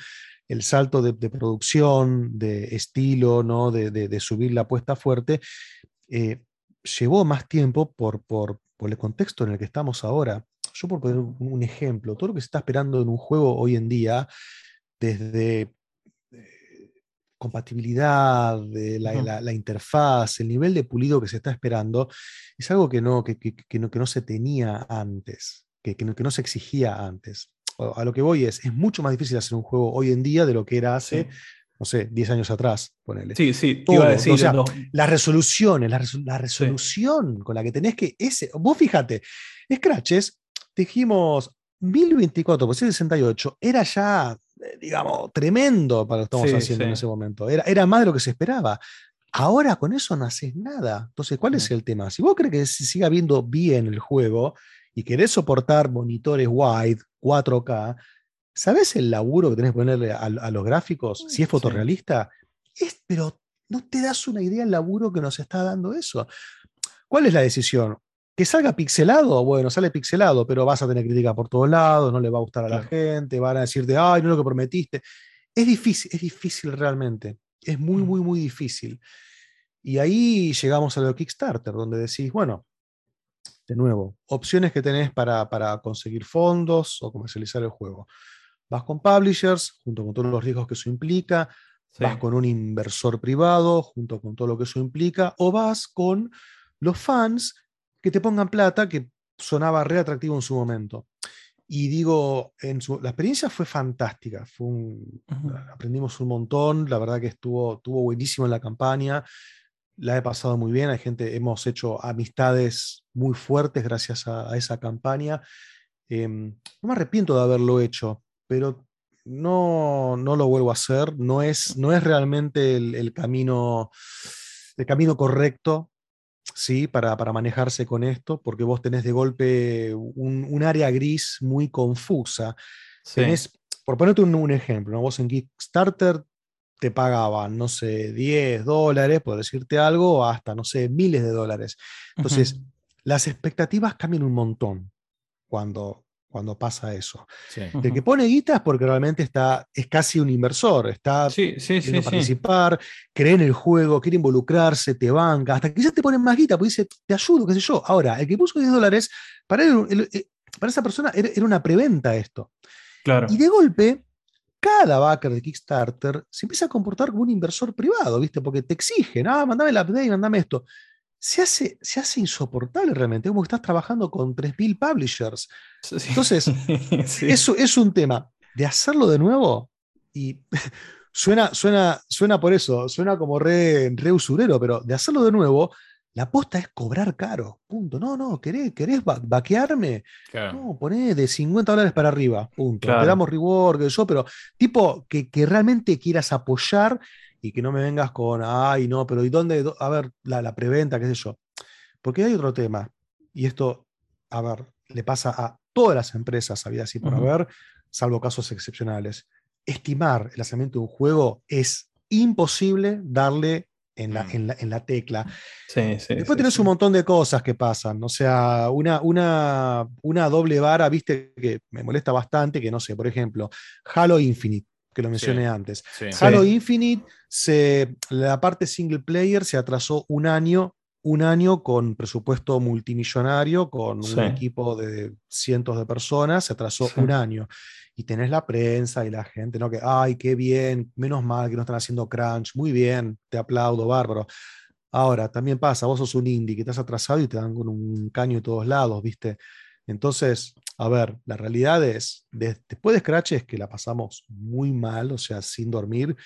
el salto de, producción, de estilo, ¿no? de, subir la apuesta fuerte, eh, llevó más tiempo por, por, por, el contexto en el que estamos ahora. Yo por poner un ejemplo, todo lo que se está esperando en un juego hoy en día, desde compatibilidad, de la, interfaz, el nivel de pulido que se está esperando, es algo que no, que, no, que no se tenía antes, que, no, que no se exigía antes. A lo que voy es, es mucho más difícil hacer un juego hoy en día de lo que era hace, no sé, 10 años atrás, ponele. Sí, sí, iba a decir. las resoluciones, la, resolución con la que tenés que... Ese, vos fíjate, Scratches, dijimos 1024 por 68, era ya digamos, tremendo para lo que estamos haciendo en ese momento. Era, era más de lo que se esperaba. Ahora con eso no haces nada. Entonces, ¿cuál es el tema? Si vos crees que se siga viendo bien el juego y querés soportar monitores wide, 4K, ¿sabes el laburo que tenés que ponerle a, los gráficos? Si es fotorrealista, es, pero no te das una idea del laburo que nos está dando eso. ¿Cuál es la decisión? Que salga pixelado, bueno, sale pixelado, pero vas a tener crítica por todos lados, no le va a gustar a la gente, van a decirte, ay, no es lo que prometiste. Es difícil, es difícil realmente. Es muy, mm. muy, muy difícil. Y ahí llegamos a lo de Kickstarter, donde decís, bueno, de nuevo, opciones que tenés para, para conseguir fondos o comercializar el juego. Vas con publishers, junto con todos los riesgos que eso implica, vas con un inversor privado, junto con todo lo que eso implica, o vas con los fans que te pongan plata, que sonaba re atractivo en su momento. Y digo, en la experiencia fue fantástica, fue aprendimos un montón, la verdad que estuvo, estuvo buenísimo en la campaña, la he pasado muy bien, hay gente, hemos hecho amistades muy fuertes gracias a, esa campaña. Em, no me arrepiento de haberlo hecho, pero no, no lo vuelvo a hacer, no es, no es realmente el, camino, el camino correcto ¿sí? Para, manejarse con esto, porque vos tenés de golpe un, área gris muy confusa. por ponerte un, ejemplo, vos en Kickstarter te pagaban, no sé, 10 dólares, por decirte algo, hasta, no sé, miles de dólares. Entonces, las expectativas cambian un montón cuando, cuando pasa eso. El que pone guita es porque realmente está, es casi un inversor, está sí, participar, cree en el juego, quiere involucrarse, te banca, hasta que ya te ponen más guita, pues dice, te ayudo, qué sé yo. Ahora, el que puso 10 dólares, para, eh, para esa persona era, una preventa esto. Claro. Y de golpe, cada backer de Kickstarter se empieza a comportar como un inversor privado, ¿viste? Porque te exigen, ah, mandame la update, mandame esto se hace, se hace insoportable realmente, como que estás trabajando con 3.000 publishers. Entonces, [laughs] eso es un tema de hacerlo de nuevo y [laughs] suena, suena, suena por eso, suena como re, re usurero, pero de hacerlo de nuevo, la aposta es cobrar caro. Punto. No, no, ¿querés, querés vaquearme? No, poné de 50 dólares para arriba. Punto. Te damos reward, pero tipo que, que realmente quieras apoyar y que no me vengas con, ay, no, pero ¿y dónde? A ver, la, la preventa, qué sé yo. Porque hay otro tema, y esto, a ver, le pasa a todas las empresas, había así por haber, salvo casos excepcionales. Estimar el lanzamiento de un juego es imposible darle en la, mm. en la, tecla. Después tenés un montón de cosas que pasan. O sea, una, una, una doble vara, viste, que me molesta bastante, que no sé, por ejemplo, Halo Infinite, que lo mencioné antes. Halo Infinite, se, la parte single player se atrasó un año un año con presupuesto multimillonario, con un equipo de cientos de personas, se atrasó un año. Y tenés la prensa y la gente, ¿no? Que, ay, qué bien, menos mal que no están haciendo crunch, muy bien, te aplaudo, bárbaro. Ahora, también pasa, vos sos un indie que estás atrasado y te dan con un caño de todos lados, ¿viste? Entonces, a ver, la realidad es, después de Scratch es que la pasamos muy mal, o sea, sin dormir.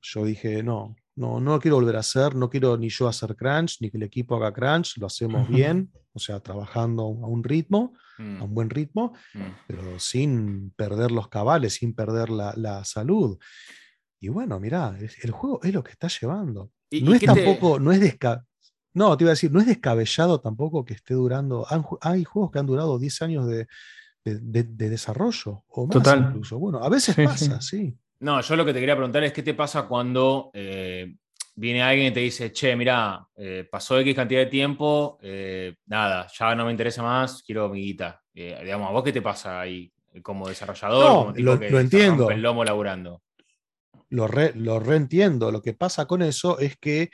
Yo dije, no, no, no lo quiero volver a hacer, no quiero ni yo hacer crunch, ni que el equipo haga crunch, lo hacemos [laughs] bien, o sea, trabajando a un ritmo, a mm. un buen ritmo, mm. pero sin perder los cabales, sin perder la, salud. Y bueno, mirá, el juego es lo que está llevando. no es tampoco, no es no, te iba a decir, no es descabellado tampoco que esté durando. hay juegos que han durado 10 años de, desarrollo o más Total. incluso. Bueno, a veces pasa, sí. No, yo lo que te quería preguntar es qué te pasa cuando eh, viene alguien y te dice, che, mira, eh, pasó X cantidad de tiempo, eh, nada, ya no me interesa más, quiero mi guita. digamos, ¿a vos qué te pasa ahí como desarrollador? lo, que lo entiendo. El lomo laburando. Lo, lo reentiendo. Lo que pasa con eso es que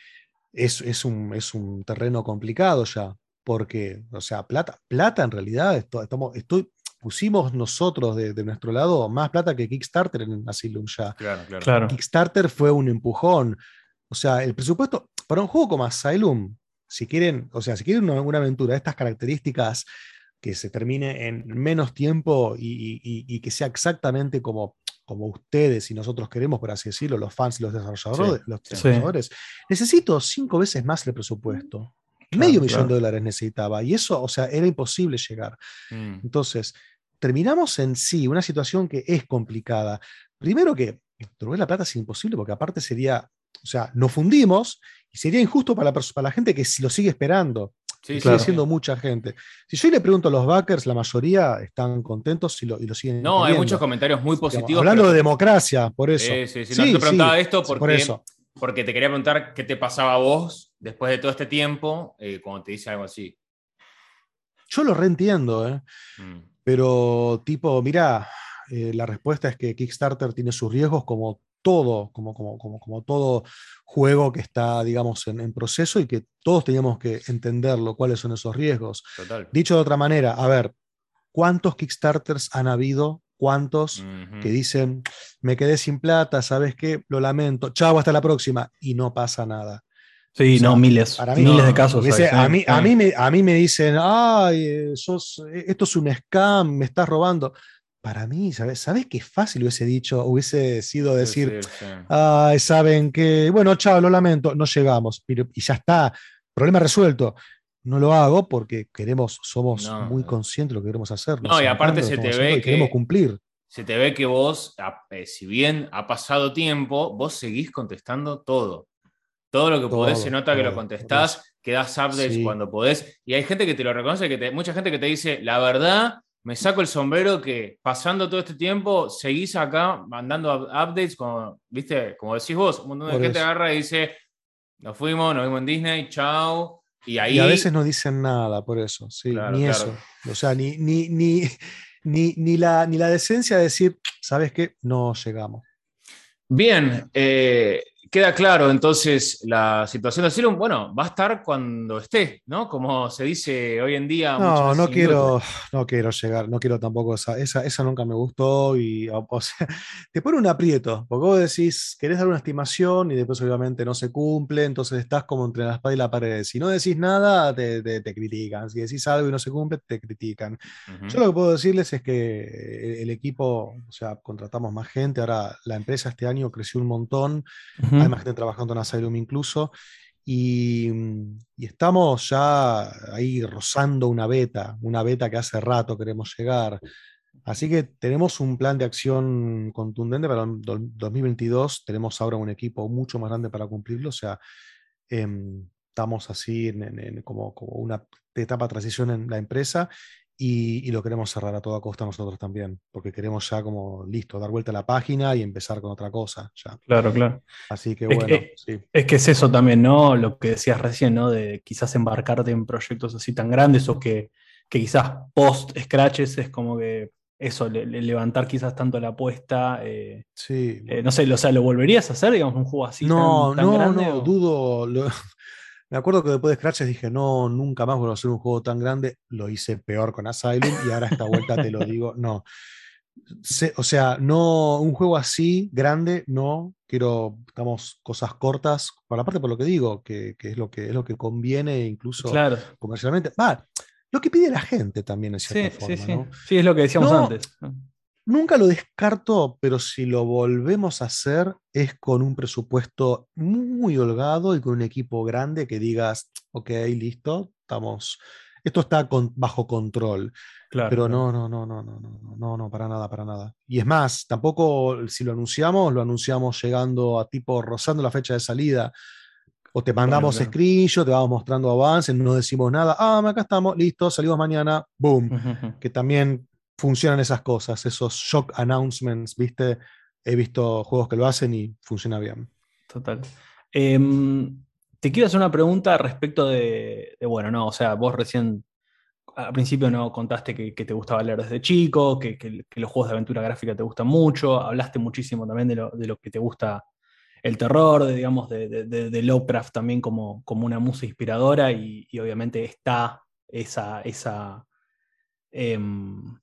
es, un, es un terreno complicado ya, porque, o sea, plata, plata en realidad, estamos, estoy, pusimos nosotros de, nuestro lado más plata que Kickstarter en Asylum ya. Claro, claro. Kickstarter fue un empujón. O sea, el presupuesto para un juego como Asylum, si quieren, o sea, si quieren una, aventura de estas características que se termine en menos tiempo y, que sea exactamente como, como ustedes y nosotros queremos, por así decirlo, los fans y los desarrolladores, los desarrolladores necesito cinco veces más el presupuesto. Medio millón de dólares necesitaba. Y eso, o sea, era imposible llegar. Mm. Entonces, terminamos en sí una situación que es complicada. Primero que devolver la plata es imposible porque aparte sería, o sea, nos fundimos y sería injusto para la, para la gente que lo sigue esperando. Sí, sigue siendo mucha gente. Si yo le pregunto a los backers, la mayoría están contentos y lo, y lo siguen. No, hay muchos comentarios muy positivos. hablando de democracia, por eso. Sí, sí, sí. No, te preguntaba esto porque, por eso. porque te quería preguntar qué te pasaba a vos después de todo este tiempo eh, cuando te dice algo así. Yo lo reentiendo, ¿eh? Mm. Pero tipo, mira, eh, la respuesta es que Kickstarter tiene sus riesgos como todo, como, como, como, como todo juego que está, digamos, en, proceso y que todos teníamos que entenderlo, cuáles son esos riesgos. Dicho de otra manera, a ver, ¿cuántos Kickstarters han habido? ¿Cuántos que dicen, me quedé sin plata, sabes qué, lo lamento, chao, hasta la próxima, y no pasa nada? Sí, no, miles. miles de casos. a, mí, a, mí me, a mí me dicen, ay, eh, esto es un scam, me estás robando. Para mí, ¿sabes? ¿Sabes qué fácil hubiese dicho, hubiese sido decir, ay, saben que, bueno, chao, lo lamento, no llegamos, y ya está, problema resuelto. No lo hago porque queremos, somos muy conscientes de lo que queremos hacer. No, y aparte se te ve que queremos cumplir. Se te ve que vos, eh, si bien ha pasado tiempo, vos seguís contestando todo. Todo lo que podés se nota que lo contestás, que das updates cuando podés. Y hay gente que te lo reconoce, que mucha gente que te dice, la verdad, me saco el sombrero que pasando todo este tiempo seguís acá mandando updates, como, ¿viste? como decís vos, un montón de gente agarra y dice, nos fuimos, nos vimos en Disney, chao. Y, ahí... a veces no dicen nada por eso, sí, ni eso. O sea, ni, ni, ni, ni, la, ni la decencia de decir, ¿sabes qué? No llegamos. Bien, eh, queda claro entonces la situación de Asylum, bueno, va a estar cuando esté, ¿no? Como se dice hoy en día. No, no quiero, no quiero llegar, no quiero tampoco esa, esa, nunca me gustó y, o sea, [laughs] te pone un aprieto, porque vos decís, querés dar una estimación y después obviamente no se cumple, entonces estás como entre la espada y la pared. Si no decís nada, te, te, critican. Si decís algo y no se cumple, te critican. Yo lo que puedo decirles es que el, equipo, o sea, contratamos más gente, ahora la empresa este año creció un montón hay más gente trabajando en Asylum incluso, y, estamos ya ahí rozando una beta, una beta que hace rato queremos llegar. Así que tenemos un plan de acción contundente para el 2022. Tenemos ahora un equipo mucho más grande para cumplirlo. O sea, em, estamos así en, como, como, una etapa de transición en la empresa y, lo queremos cerrar a toda costa nosotros también, porque queremos ya como listo, dar vuelta a la página y empezar con otra cosa. Ya. Claro, claro. Así que bueno, es que, Es que es eso también, ¿no? Lo que decías recién, ¿no? De quizás embarcarte en proyectos así tan grandes o que, que quizás post-scratches es como que eso, levantar quizás tanto la apuesta. Eh, sí. Eh, no sé, o sea, ¿lo volverías a hacer, digamos, un juego así? No, tan, no, grande, no, dudo. Me acuerdo que después de Scratches dije, no, nunca más vuelvo a hacer un juego tan grande. Lo hice peor con Asylum y ahora esta vuelta te lo [laughs] digo, no. o sea, no, un juego así, grande, no. Quiero, digamos, cosas cortas, por la parte por lo que digo, que, es, lo que es lo que conviene incluso claro. comercialmente. Va, lo que pide la gente también, en cierta sí, forma. Sí, sí. sí, es lo que decíamos antes. Nunca lo descarto, pero si lo volvemos a hacer es con un presupuesto muy holgado y con un equipo grande que digas, ok, listo, estamos, esto está bajo control. Claro, pero no, no, no, no, no, no, no, no, para nada, para nada. Y es más, tampoco si lo anunciamos, lo anunciamos llegando a tipo rozando la fecha de salida. O te mandamos bueno, te vamos mostrando avances, no decimos nada. Ah, acá estamos, listo, salimos mañana, boom. Que también funcionan esas cosas, esos shock announcements, ¿viste? He visto juegos que lo hacen y funciona bien. Total. Em, te quiero hacer una pregunta respecto de, bueno, no, o sea, vos recién al principio no contaste que, te gustaba leer desde chico, que, los juegos de aventura gráfica te gustan mucho, hablaste muchísimo también de lo, que te gusta el terror, de, digamos, de, Lovecraft también como, como una musa inspiradora y, obviamente está esa, esa em,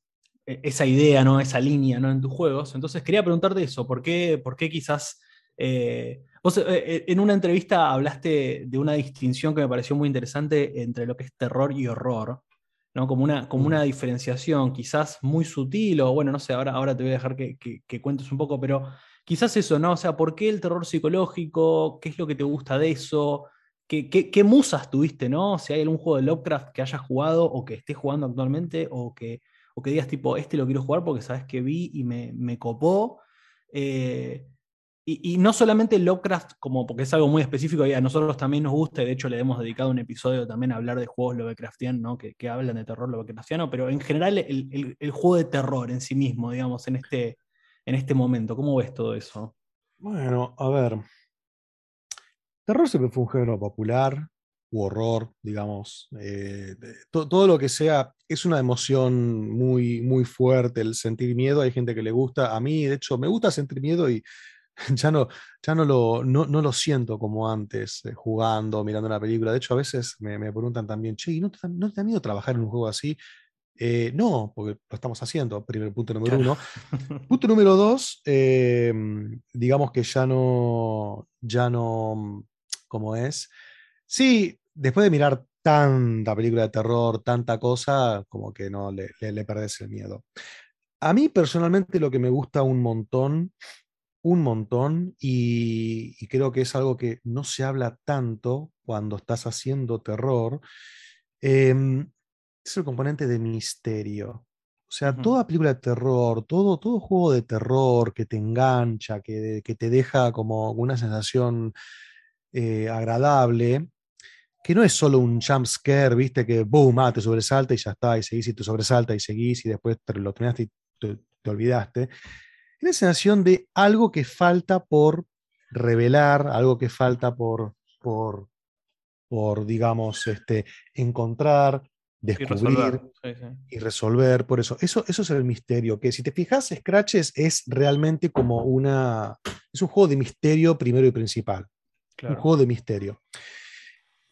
esa idea, ¿no? esa línea ¿no? en tus juegos. Entonces quería preguntarte eso, ¿por qué, por qué quizás... Eh, vos eh, eh, en una entrevista hablaste de una distinción que me pareció muy interesante entre lo que es terror y horror, ¿no? como, una, como una mm. diferenciación quizás muy sutil, o bueno, no sé, ahora, ahora te voy a dejar que, que, cuentes un poco, pero quizás eso, ¿no? O sea, ¿por qué el terror psicológico? ¿Qué es lo que te gusta de eso? ¿Qué, qué, qué musas tuviste, no? Si hay algún juego de Lovecraft que hayas jugado o que estés jugando actualmente o que o que digas tipo, este lo quiero jugar porque sabes que vi y me, me copó. Eh, y, no solamente Lovecraft, como porque es algo muy específico y a nosotros también nos gusta, de hecho le hemos dedicado un episodio también a hablar de juegos Lovecraftianos, ¿no? que, que hablan de terror Lovecraftiano, pero en general el, el, juego de terror en sí mismo, digamos, en este, en este momento. ¿Cómo ves todo eso? Bueno, a ver. Terror siempre fue un género popular, u horror, digamos. Eh, todo lo que sea, es una emoción muy, muy fuerte el sentir miedo. Hay gente que le gusta. A mí, de hecho, me gusta sentir miedo y [laughs] ya no, ya no, lo, no, lo siento como antes, eh, jugando, mirando una película. De hecho, a veces me, preguntan también, che, ¿no te, ¿no te da miedo trabajar en un juego así? Eh, no, porque lo estamos haciendo, primer punto número uno. [laughs] Punto número dos, digamos que ya no, ya no, ¿cómo es? Sí, después de mirar tanta película de terror, tanta cosa, como que no le, le, perdés el miedo. A mí personalmente lo que me gusta un montón, un montón, y, creo que es algo que no se habla tanto cuando estás haciendo terror, em, es el componente de misterio. O sea, toda película de terror, todo, todo juego de terror que te engancha, que, que te deja como una sensación eh, agradable, que no es solo un jump scare, viste, que boom, ah, te sobresalta y ya está, y seguís y te sobresalta y seguís y después te lo terminaste y te, olvidaste. Es la sensación de algo que falta por revelar, algo que falta por, por, por digamos, este, encontrar, descubrir y resolver. Por eso, eso, eso es el misterio, que si te fijas, Scratches es realmente como una, es un juego de misterio primero y principal. Un juego de misterio.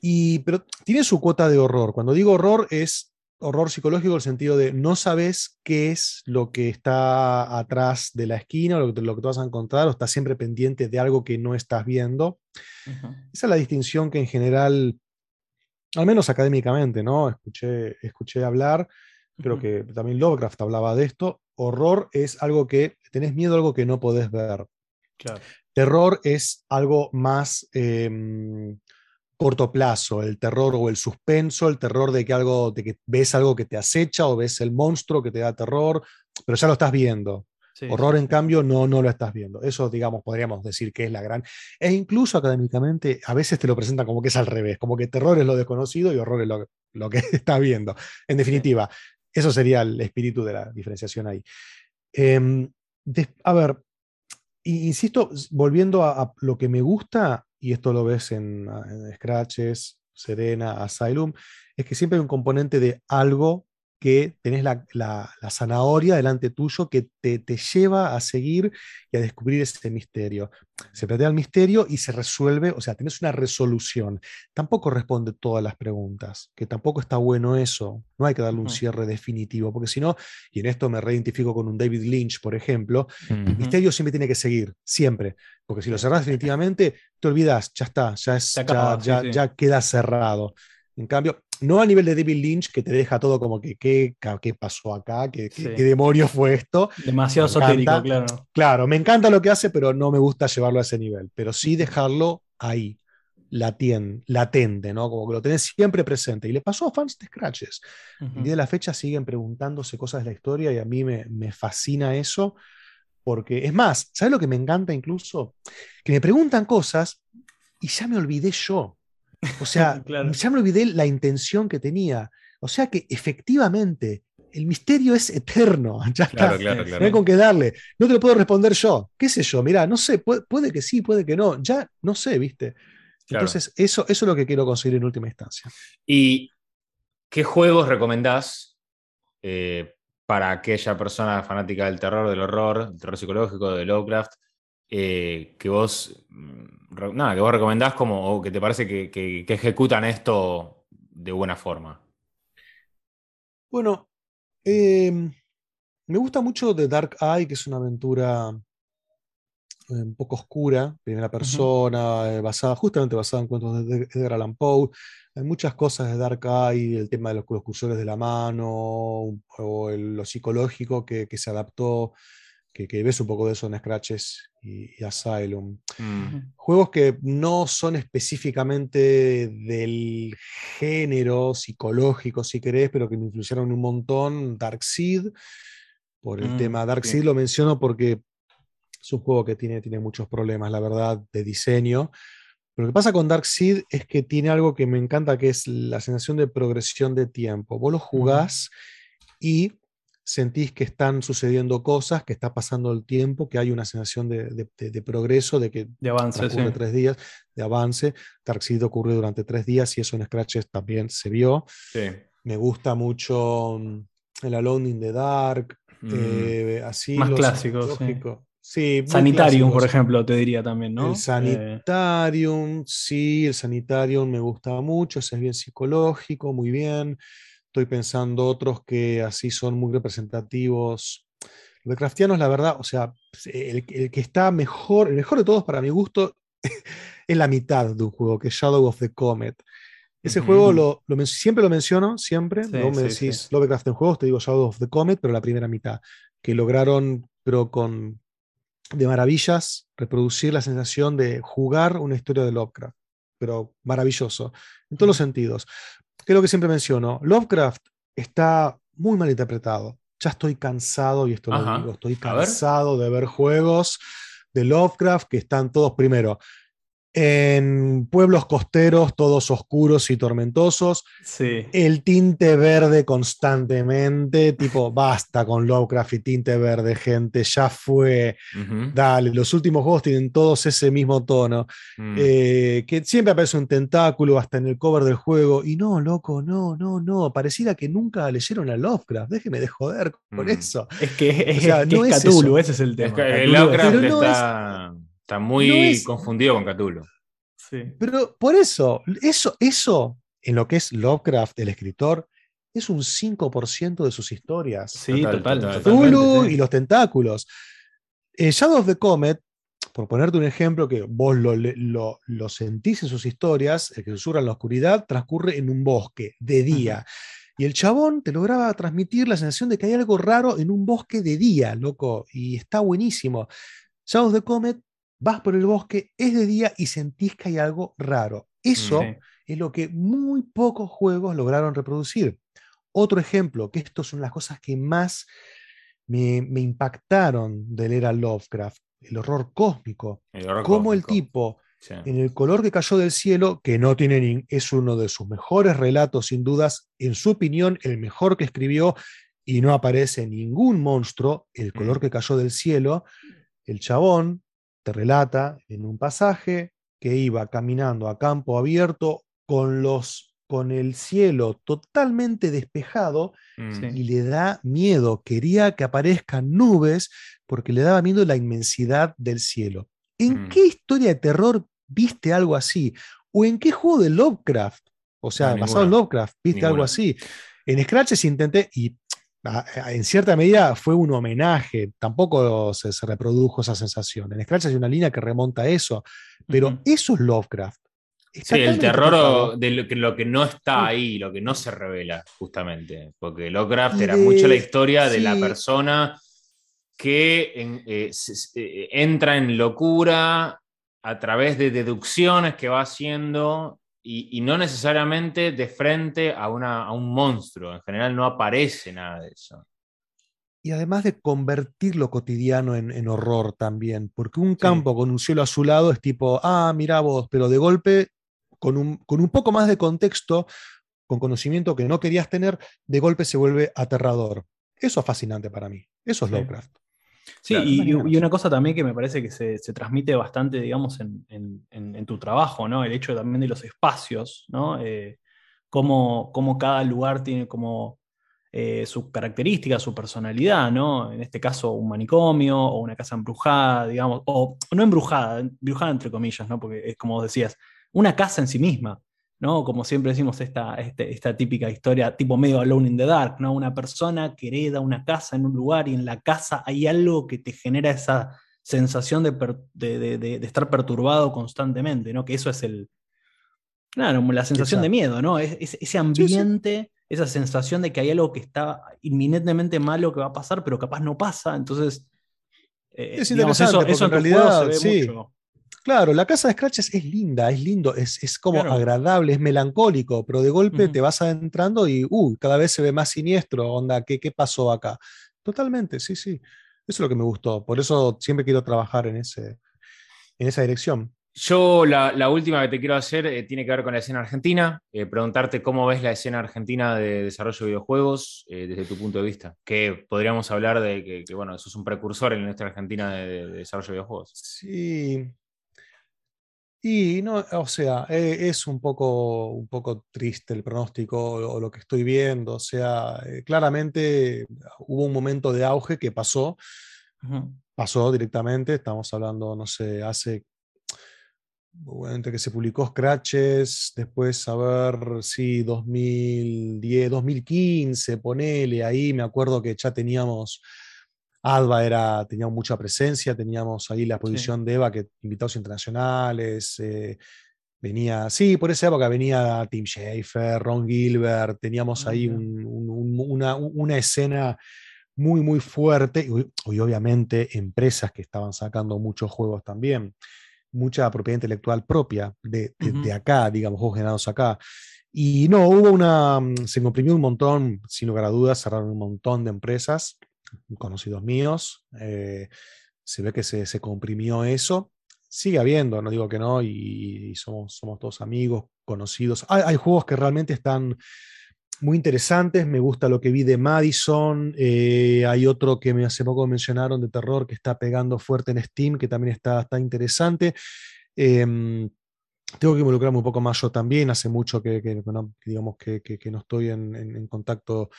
Y, pero tiene su cuota de horror. Cuando digo horror es horror psicológico en el sentido de no sabes qué es lo que está atrás de la esquina o lo que, lo que te vas a encontrar o estás siempre pendiente de algo que no estás viendo. Esa es la distinción que en general, al menos académicamente, ¿no? Escuché, escuché hablar, creo que también Lovecraft hablaba de esto. Horror es algo que, tenés miedo a algo que no podés ver. Terror es algo más... Em, corto plazo, el terror o el suspenso, el terror de que algo, de que ves algo que te acecha o ves el monstruo que te da terror, pero ya lo estás viendo. Sí, Horror, sí, en sí. cambio, no, no lo estás viendo. Eso, digamos, podríamos decir que es la gran. E incluso académicamente, a veces te lo presentan como que es al revés, como que terror es lo desconocido y horror es lo, lo que [laughs] estás viendo. En definitiva, eso sería el espíritu de la diferenciación ahí. Em, des- a ver, insisto, volviendo a, a lo que me gusta, y esto lo ves en, ah, en Scratches, Serena, Asylum, es que siempre hay un componente de algo que tenés la, la- la zanahoria delante tuyo que te, te lleva a seguir y a descubrir ese misterio. Se plantea el misterio y se resuelve, o sea, tenés una resolución. Tampoco responde todas las preguntas, que tampoco está bueno eso. No hay que darle un cierre definitivo, porque si no, y en esto me reidentifico con un David Lynch, por ejemplo, el misterio siempre tiene que seguir, siempre. Porque si lo cerrás definitivamente, te olvidas, ya está, ya, es, ya- acaba, sí, ya, sí. ya queda cerrado. En cambio, no a nivel de David Lynch, que te deja todo como que, ¿qué, qué pasó acá? ¿Qué, Sí. qué demonios fue esto? Demasiado esotérico, claro. Claro, me encanta lo que hace, pero no me gusta llevarlo a ese nivel. Pero sí dejarlo ahí, latien- latente, ¿no? Como que lo tenés siempre presente. Y le pasó a fans de Scratches. El Ujú. día de la fecha siguen preguntándose cosas de la historia y a mí me, me fascina eso. Porque, es más, ¿sabes lo que me encanta incluso? Que me preguntan cosas y ya me olvidé yo. O sea, [laughs] Claro. ya me olvidé la intención que tenía. O sea que efectivamente el misterio es eterno. [laughs] Ya está. Claro, claro, Sí, No hay claro. con qué darle. No te lo puedo responder yo. ¿Qué sé yo? Mirá, no sé, puede, puede que sí, puede que no. Ya no sé, ¿viste? Claro. Entonces, eso, eso es lo que quiero conseguir en última instancia. ¿Y qué juegos recomendás eh, para aquella persona fanática del terror, del horror, del terror psicológico, de Lovecraft, eh, que vos mm, nada, que vos recomendás como, o que te parece que, que- que ejecutan esto de buena forma? Bueno, eh, me gusta mucho The Dark Eye, que es una aventura eh, un poco oscura, primera persona, eh, basada, justamente basada en cuentos de Ed- Edgar Allan Poe. Hay muchas cosas de Dark Eye, el tema de los, los cursores de la mano, o el- lo psicológico que, que se adaptó, que, que ves un poco de eso en Scratches y, y Asylum. Mm, Juegos que no son específicamente del género psicológico, si querés, pero que me influyeron un montón. Darkseid, por el Mm, tema. Darkseid lo menciono porque es un juego que tiene, tiene muchos problemas, la verdad, de diseño. Pero lo que pasa con Darkseid es que tiene algo que me encanta, que es la sensación de progresión de tiempo. Vos lo jugás y sentís que están sucediendo cosas, que está pasando el tiempo, que hay una sensación de, de- de- de progreso, de que De avance, sí. tres días de avance. Darkseid ocurrió durante tres días y eso en Scratches también se vio. sí. Me gusta mucho mm, el Alone in the Dark, Mm, eh, así. Más clásicos, sí. Sanitarium, por ejemplo, te diría también, ¿no? El Eh, Sanitarium, sí, el Sanitarium me gusta mucho, ese es bien psicológico, muy bien. Estoy pensando otros que así son muy representativos. Los de Craftianos, la verdad, o sea, el, el que está mejor, el mejor de todos para mi gusto, [laughs] es la mitad de un juego, que es Shadow of the Comet. Ese juego lo, siempre lo menciono, siempre. Sí, Luego me decís sí. Lovecraft en juegos, te digo Shadow of the Comet, pero la primera mitad, que lograron, pero con de maravillas, reproducir la sensación de jugar una historia de Lovecraft, pero maravilloso, en todos los sentidos. Que es lo que siempre menciono, Lovecraft está muy mal interpretado. Ya estoy cansado, y esto lo digo, estoy ver. cansado de ver juegos de Lovecraft que están todos primero en pueblos costeros, todos oscuros y tormentosos, Sí. el tinte verde constantemente, tipo, basta con Lovecraft y tinte verde, gente, ya fue, dale, los últimos juegos tienen todos ese mismo tono, mm. eh, que siempre aparece un tentáculo hasta en el cover del juego, y no, loco, no, no, no, pareciera que nunca leyeron a Lovecraft, déjeme de joder con Mm. eso. Es que es, O sea, es que no es es Cthulhu, ese es el Es tema. que el Lovecraft Pero no está, está muy no es- confundido con Cthulhu. Sí. Pero por eso, eso, eso, en lo que es Lovecraft, el escritor, es un 5% de sus historias. Sí, Total, total. Cthulhu sí. y los tentáculos. Eh, Shadow of the Comet, por ponerte un ejemplo que vos lo, lo- lo sentís en sus historias, el que susurra en la oscuridad transcurre en un bosque de día. Y el chabón te lograba transmitir la sensación de que hay algo raro en un bosque de día, loco, y está buenísimo. Shadow of the Comet, vas por el bosque, es de día y sentís que hay algo raro. Eso Sí. es lo que muy pocos juegos lograron reproducir. Otro ejemplo, que estas son las cosas que más me, impactaron de leer a Lovecraft, el horror cósmico, como el tipo, en el color que cayó del cielo, que no tiene es uno de sus mejores relatos, sin dudas, en su opinión, el mejor que escribió, y no aparece ningún monstruo, el color mm. que cayó del cielo, el chabón te relata en un pasaje que iba caminando a campo abierto con los con el cielo totalmente despejado mm. y le da miedo. Quería que aparezcan nubes porque le daba miedo la inmensidad del cielo. ¿En mm. qué historia de terror viste algo así? ¿O en qué juego de Lovecraft? O sea, basado en Lovecraft, viste algo así. En Scratches intenté, y en cierta medida fue un homenaje, tampoco se, reprodujo esa sensación. En Scratches hay una línea que remonta a eso, pero eso es Lovecraft. Sí, el terror de lo que, no está ahí, lo que no se revela, justamente. Porque Lovecraft era mucho la historia de la persona que eh, eh, entra en locura a través de deducciones que va haciendo y, no necesariamente de frente a, una, un monstruo. En general no aparece nada de eso. Y además de convertir lo cotidiano en, horror también, porque un campo con un cielo azulado es tipo, ah, mira vos, pero de golpe con un, poco más de contexto, con conocimiento que no querías tener, de golpe se vuelve aterrador. Eso es fascinante para mí. Eso es Lovecraft. Sí, y, una cosa también que me parece que se, transmite bastante, digamos, en, tu trabajo, ¿no? El hecho también de los espacios, ¿no? Eh, cómo, cada lugar tiene como eh, sus características, su personalidad, ¿no? En este caso, un manicomio o una casa embrujada, digamos, o no embrujada, embrujada entre comillas, ¿no? Porque es como decías, una casa en sí misma, ¿no? Como siempre decimos, esta, este, esta típica historia tipo medio Alone in the Dark, ¿no? Una persona que hereda una casa en un lugar y en la casa hay algo que te genera esa sensación de, estar perturbado constantemente, ¿no? Que eso es el... Claro, la sensación de miedo, ¿no? Es, ese ambiente, esa sensación de que hay algo que está inminentemente malo que va a pasar, pero capaz no pasa, entonces... Eh, es eso, eso en, realidad, sí. Mucho. Claro, la casa de Scratches es linda, es lindo, es, como agradable, es melancólico, pero de golpe te vas adentrando y uh, cada vez se ve más siniestro, onda, ¿qué, ¿qué pasó acá? Totalmente, sí, sí. Eso es lo que me gustó. Por eso siempre quiero trabajar en, ese, en esa dirección. Yo la, última que te quiero hacer eh, tiene que ver con la escena argentina, eh, preguntarte cómo ves la escena argentina de desarrollo de videojuegos eh, desde tu punto de vista, que podríamos hablar de que, bueno, eso es un precursor en nuestra Argentina de desarrollo de videojuegos. Sí, y no, o sea, e, es un poco, un poco triste el pronóstico o, lo que estoy viendo. O sea, eh, claramente hubo un momento de auge que pasó, pasó directamente. Estamos hablando, no sé, hace entre que se publicó Scratches, después a ver si 2010, 2015, ponele ahí, me acuerdo que ya teníamos Alba era, tenía mucha presencia, teníamos ahí la posición de Eva, que invitados internacionales, eh, venía, sí, por esa época venía Tim Schafer, Ron Gilbert, teníamos ah, ahí una, escena muy, muy fuerte, y, obviamente empresas que estaban sacando muchos juegos también, mucha propiedad intelectual propia de, acá, digamos, juegos generados acá. Y no, hubo una, se comprimió un montón, sin lugar a dudas, cerraron un montón de empresas conocidos míos, eh, se ve que se, comprimió eso. Sigue habiendo, no digo que no, y, somos, somos todos amigos, conocidos. Hay, juegos que realmente están muy interesantes. Me gusta lo que vi de Madison. Eh, hay otro que me hace poco mencionaron de terror que está pegando fuerte en Steam, que también está, está interesante. Em, tengo que involucrarme un poco más yo también. Hace mucho que, digamos que, no estoy en contacto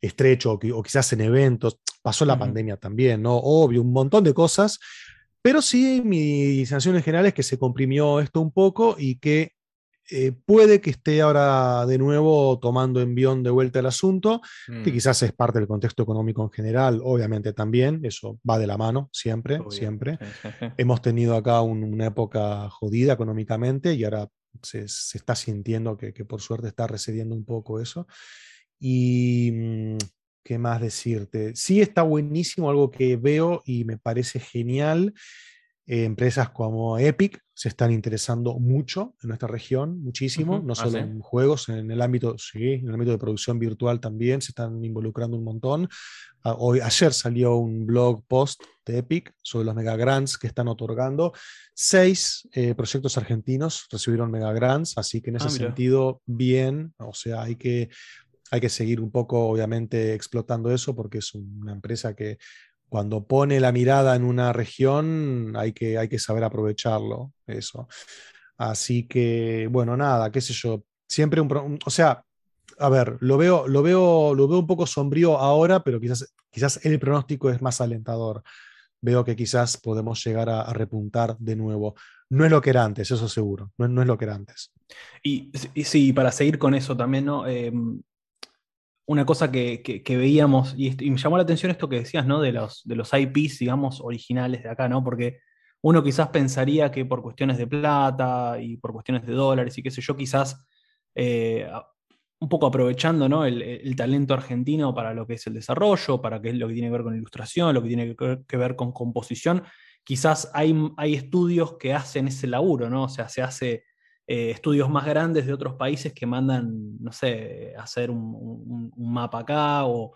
estrecho o, quizás en eventos. Pasó la pandemia también, ¿no? Obvio, un montón de cosas. Pero sí, mi sensación en general es que se comprimió esto un poco y que eh, puede que esté ahora de nuevo tomando envión de vuelta el asunto, que mm. quizás es parte del contexto económico en general, obviamente también, eso va de la mano, siempre, siempre. Hemos tenido acá una época jodida económicamente y ahora se, está sintiendo que, que, por suerte está recediendo un poco eso. Y, mm, ¿qué más decirte? Sí está buenísimo, algo que veo y me parece genial, Eh, empresas como Epic se están interesando mucho en nuestra región, muchísimo, no Ah, solo ¿sí? en juegos, en el ámbito, sí, en el ámbito de producción virtual también se están involucrando un montón. Ah, Hoy, ayer salió un blog post de Epic sobre los mega grants que están otorgando. Seis eh, proyectos argentinos recibieron mega grants, así que en ese Ah, sentido, bien, o sea, hay que, hay que seguir un poco, obviamente, explotando eso porque es una empresa que cuando pone la mirada en una región hay que, hay que saber aprovecharlo, eso. Así que, bueno, nada, qué sé yo, siempre un, un- o sea, a ver, lo veo, lo veo, lo veo un poco sombrío ahora, pero quizás, quizás el pronóstico es más alentador. Veo que quizás podemos llegar a, repuntar de nuevo. No es lo que era antes, eso seguro, no, no es lo que era antes. Y, sí, para seguir con eso también, ¿no? Eh, una cosa que, que- que veíamos, y, me llamó la atención esto que decías, ¿no? De los, de los IPs, digamos, originales de acá, ¿no? Porque uno quizás pensaría que por cuestiones de plata y por cuestiones de dólares y qué sé yo, quizás eh, un poco aprovechando, ¿no? El, talento argentino para lo que es el desarrollo, para qué es lo que tiene que ver con ilustración, lo que tiene que ver, que ver con composición, quizás hay, hay estudios que hacen ese laburo, ¿no? O sea, se hace eh, estudios más grandes de otros países que mandan, no sé, hacer un, mapa acá o,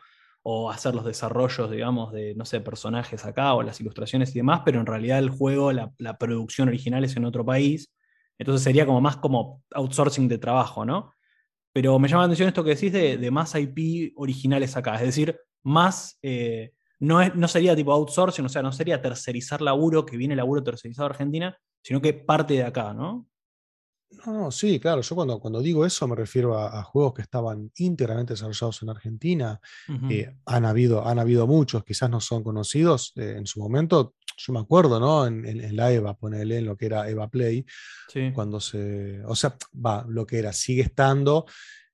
hacer los desarrollos, digamos, de, no sé, personajes acá o las ilustraciones y demás, pero en realidad el juego, la, producción original es en otro país. Entonces sería como más como outsourcing de trabajo, ¿no? Pero me llama la atención esto que decís de, de más IP originales acá, es decir, más... eh, no, es, no sería tipo outsourcing, o sea, no sería tercerizar laburo, que viene laburo tercerizado a Argentina, sino que parte de acá, ¿no? No, no, sí, claro, yo cuando, cuando digo eso me refiero a, a juegos que estaban íntegramente desarrollados en Argentina. Eh, han, habido, han habido muchos, quizás no son conocidos eh, en su momento. Yo me acuerdo, ¿no? En, en- en la EVA, ponele en lo que era EVA Play, Sí. cuando se. O sea, va, lo que era, sigue estando.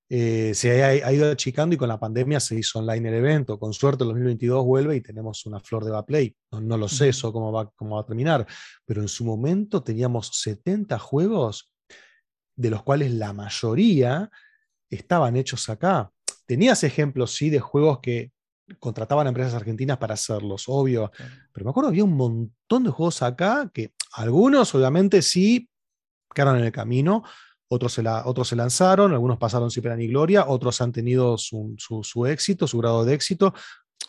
eh, se ha, ha ido achicando y con la pandemia se hizo online el evento. Con suerte, el 2022 vuelve y tenemos una flor de EVA Play. No, no lo sé eso cómo va, cómo va a terminar, pero en su momento teníamos 70 juegos, de los cuales la mayoría estaban hechos acá. Tenías ejemplos, sí, de juegos que contrataban a empresas argentinas para hacerlos, obvio. Pero me acuerdo, había un montón de juegos acá que algunos, obviamente, sí quedaron en el camino, otros se, la- otros se lanzaron, algunos pasaron sin pena ni gloria, otros han tenido su, su- su éxito, su grado de éxito.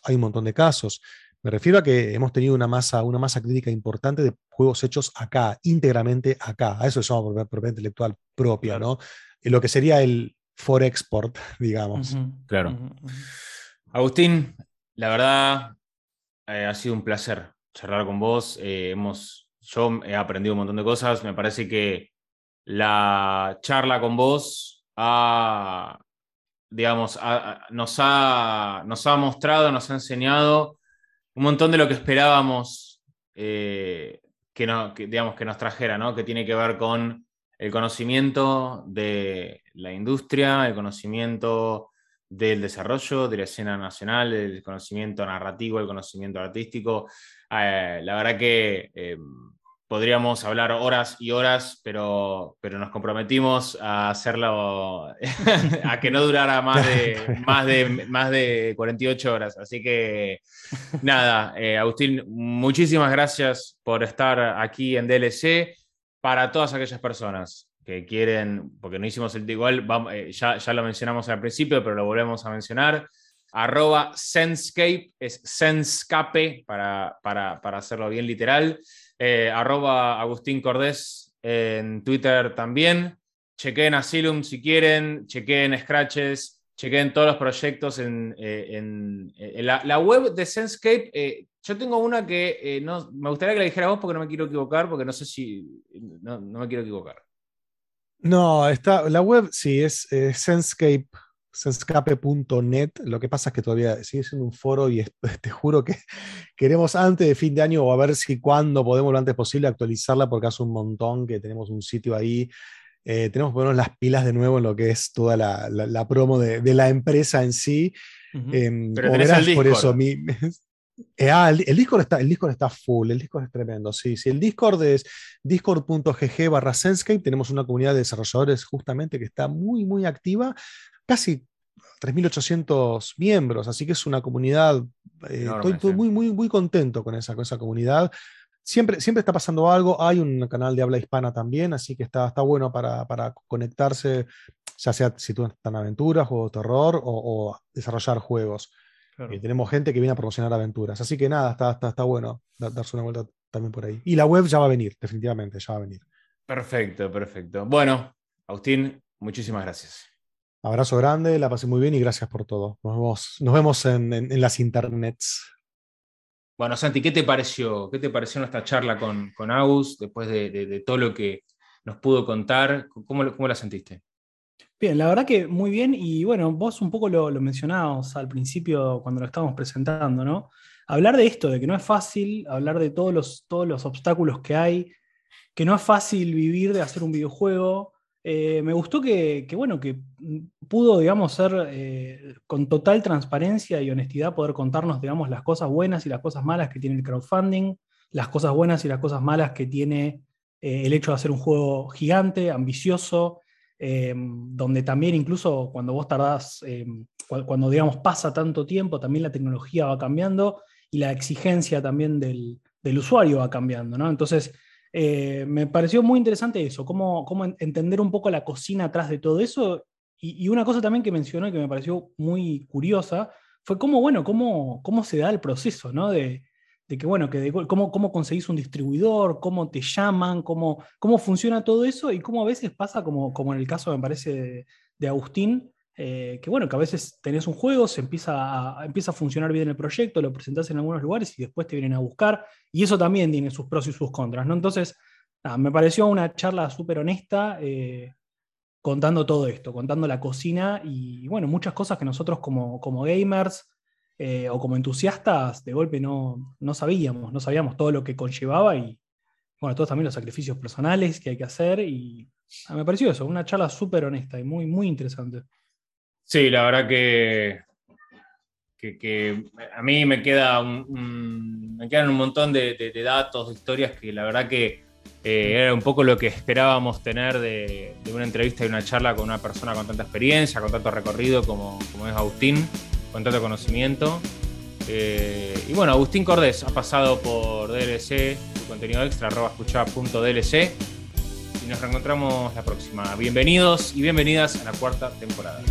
Hay un montón de casos. Me refiero a que hemos tenido una masa, una masa crítica importante de juegos hechos acá, íntegramente acá. A eso se llama propiedad, propiedad intelectual propia, Claro. ¿no? En lo que sería el for export, [laughs] digamos. Claro. Agustín, la verdad eh, ha sido un placer charlar con vos. Eh, hemos, yo he aprendido un montón de cosas. Me parece que la charla con vos ha, digamos, ha- nos, ha, nos ha mostrado, nos ha enseñado un montón de lo que esperábamos eh, que, no, digamos, que nos trajera, ¿no? que tiene que ver con el conocimiento de la industria, el conocimiento del desarrollo, de la escena nacional, el conocimiento narrativo, el conocimiento artístico. Eh, la verdad que eh, podríamos hablar horas y horas, pero, pero nos comprometimos a hacerlo, [laughs] a que no durara más de, [laughs] más de, más de 48 horas. Así que nada, eh, Agustín, muchísimas gracias por estar aquí en DLC. Para todas aquellas personas que quieren, porque no hicimos el igual, vamos, eh, ya, ya lo mencionamos al principio, pero lo volvemos a mencionar. Arroba Senscape, es Senscape para, para, para hacerlo bien literal. Eh, arroba Agustín Cordés en Twitter también. Chequen Asylum si quieren, chequen Scratches, chequen todos los proyectos en, eh, en- en la, web de Senscape. eh, yo tengo una que eh, no, me gustaría que la dijera vos porque no me quiero equivocar, porque no sé si. No, no me quiero equivocar. No, está, la web sí es eh, Senscape, senscape.net. Lo que pasa es que todavía sigue siendo un foro y es- [laughs] te juro que queremos antes de fin de año o a ver si cuando podemos lo antes posible actualizarla porque hace un montón que tenemos un sitio ahí. Eh, tenemos que ponernos las pilas de nuevo en lo que es toda la, la- la promo de, de la empresa en sí. Ujú. Pero como tenés verás, el por eso mi, [laughs] Eh, ah, el, el Discord está, el Discord está full, el Discord es tremendo. Sí, sí, el Discord es discord.gg barra Senscape. Tenemos una comunidad de desarrolladores justamente que está muy, muy activa. Casi 3.800 miembros, así que es una comunidad. eh, Enorme, estoy, sí. muy, muy, muy contento con esa, con esa comunidad. siempre, siempre está pasando algo. Hay un canal de habla hispana también, así que está, está bueno para, para conectarse, ya sea si tú estás en aventuras, juegos de terror o, desarrollar juegos. Eh, tenemos gente que viene a promocionar aventuras. Así que nada, está, está, está bueno darse una vuelta también por ahí. Y la web ya va a venir, definitivamente, ya va a venir. Perfecto, perfecto. Bueno, Agustín, muchísimas gracias. Abrazo grande, la pasé muy bien y gracias por todo. Nos vemos, nos vemos en, las internets. Bueno, Santi, ¿qué te pareció? ¿Qué te pareció nuestra charla con, con Agus después de, todo lo que nos pudo contar? ¿Cómo, cómo la sentiste? Bien, la verdad que muy bien y bueno, vos un poco lo, lo mencionabas al principio cuando lo estábamos presentando, ¿no? Hablar de esto, de que no es fácil, hablar de todos los, todos los obstáculos que hay, que no es fácil vivir de hacer un videojuego. Eh, me gustó que, bueno, que pudo, digamos, ser eh, con total transparencia y honestidad poder contarnos, digamos, las cosas buenas y las cosas malas que tiene el crowdfunding, las cosas buenas y las cosas malas que tiene eh, el hecho de hacer un juego gigante, ambicioso, donde también incluso cuando vos tardás, cuando digamos pasa tanto tiempo, también la tecnología va cambiando y la exigencia también del, del usuario va cambiando, ¿no? Entonces, eh, me pareció muy interesante eso, cómo, cómo, entender un poco la cocina atrás de todo eso. Y, una cosa también que mencionó y que me pareció muy curiosa fue cómo, bueno, cómo, cómo se da el proceso, ¿no? De, de que, bueno, que cómo, cómo conseguís un distribuidor, cómo te llaman, cómo, cómo funciona todo eso y cómo a veces pasa, como, como en el caso, me parece, de Agustín, eh, que bueno, que a veces tenés un juego, se empieza a, empieza a funcionar bien el proyecto, lo presentás en algunos lugares y después te vienen a buscar, y eso también tiene sus pros y sus contras, ¿no? Entonces, me pareció una charla súper honesta, eh, contando todo esto, contando la cocina y, bueno, muchas cosas que nosotros como, como gamers eh, o como entusiastas de golpe no, no sabíamos, no sabíamos todo lo que conllevaba y, bueno, todos también los sacrificios personales que hay que hacer y me pareció eso, una charla súper honesta y muy, muy interesante. Sí, la verdad que, que, a mí me, queda me quedan un montón de, datos, de historias que la verdad que eh, era un poco lo que esperábamos tener de, una entrevista y una charla con una persona con tanta experiencia, con tanto recorrido como, es Agustín, con tanto conocimiento. Eh, y bueno, Agustín Cordés ha pasado por DLC, su contenido extra, arroba escucha.dlc. Y nos reencontramos la próxima. Bienvenidos y bienvenidas a la cuarta temporada.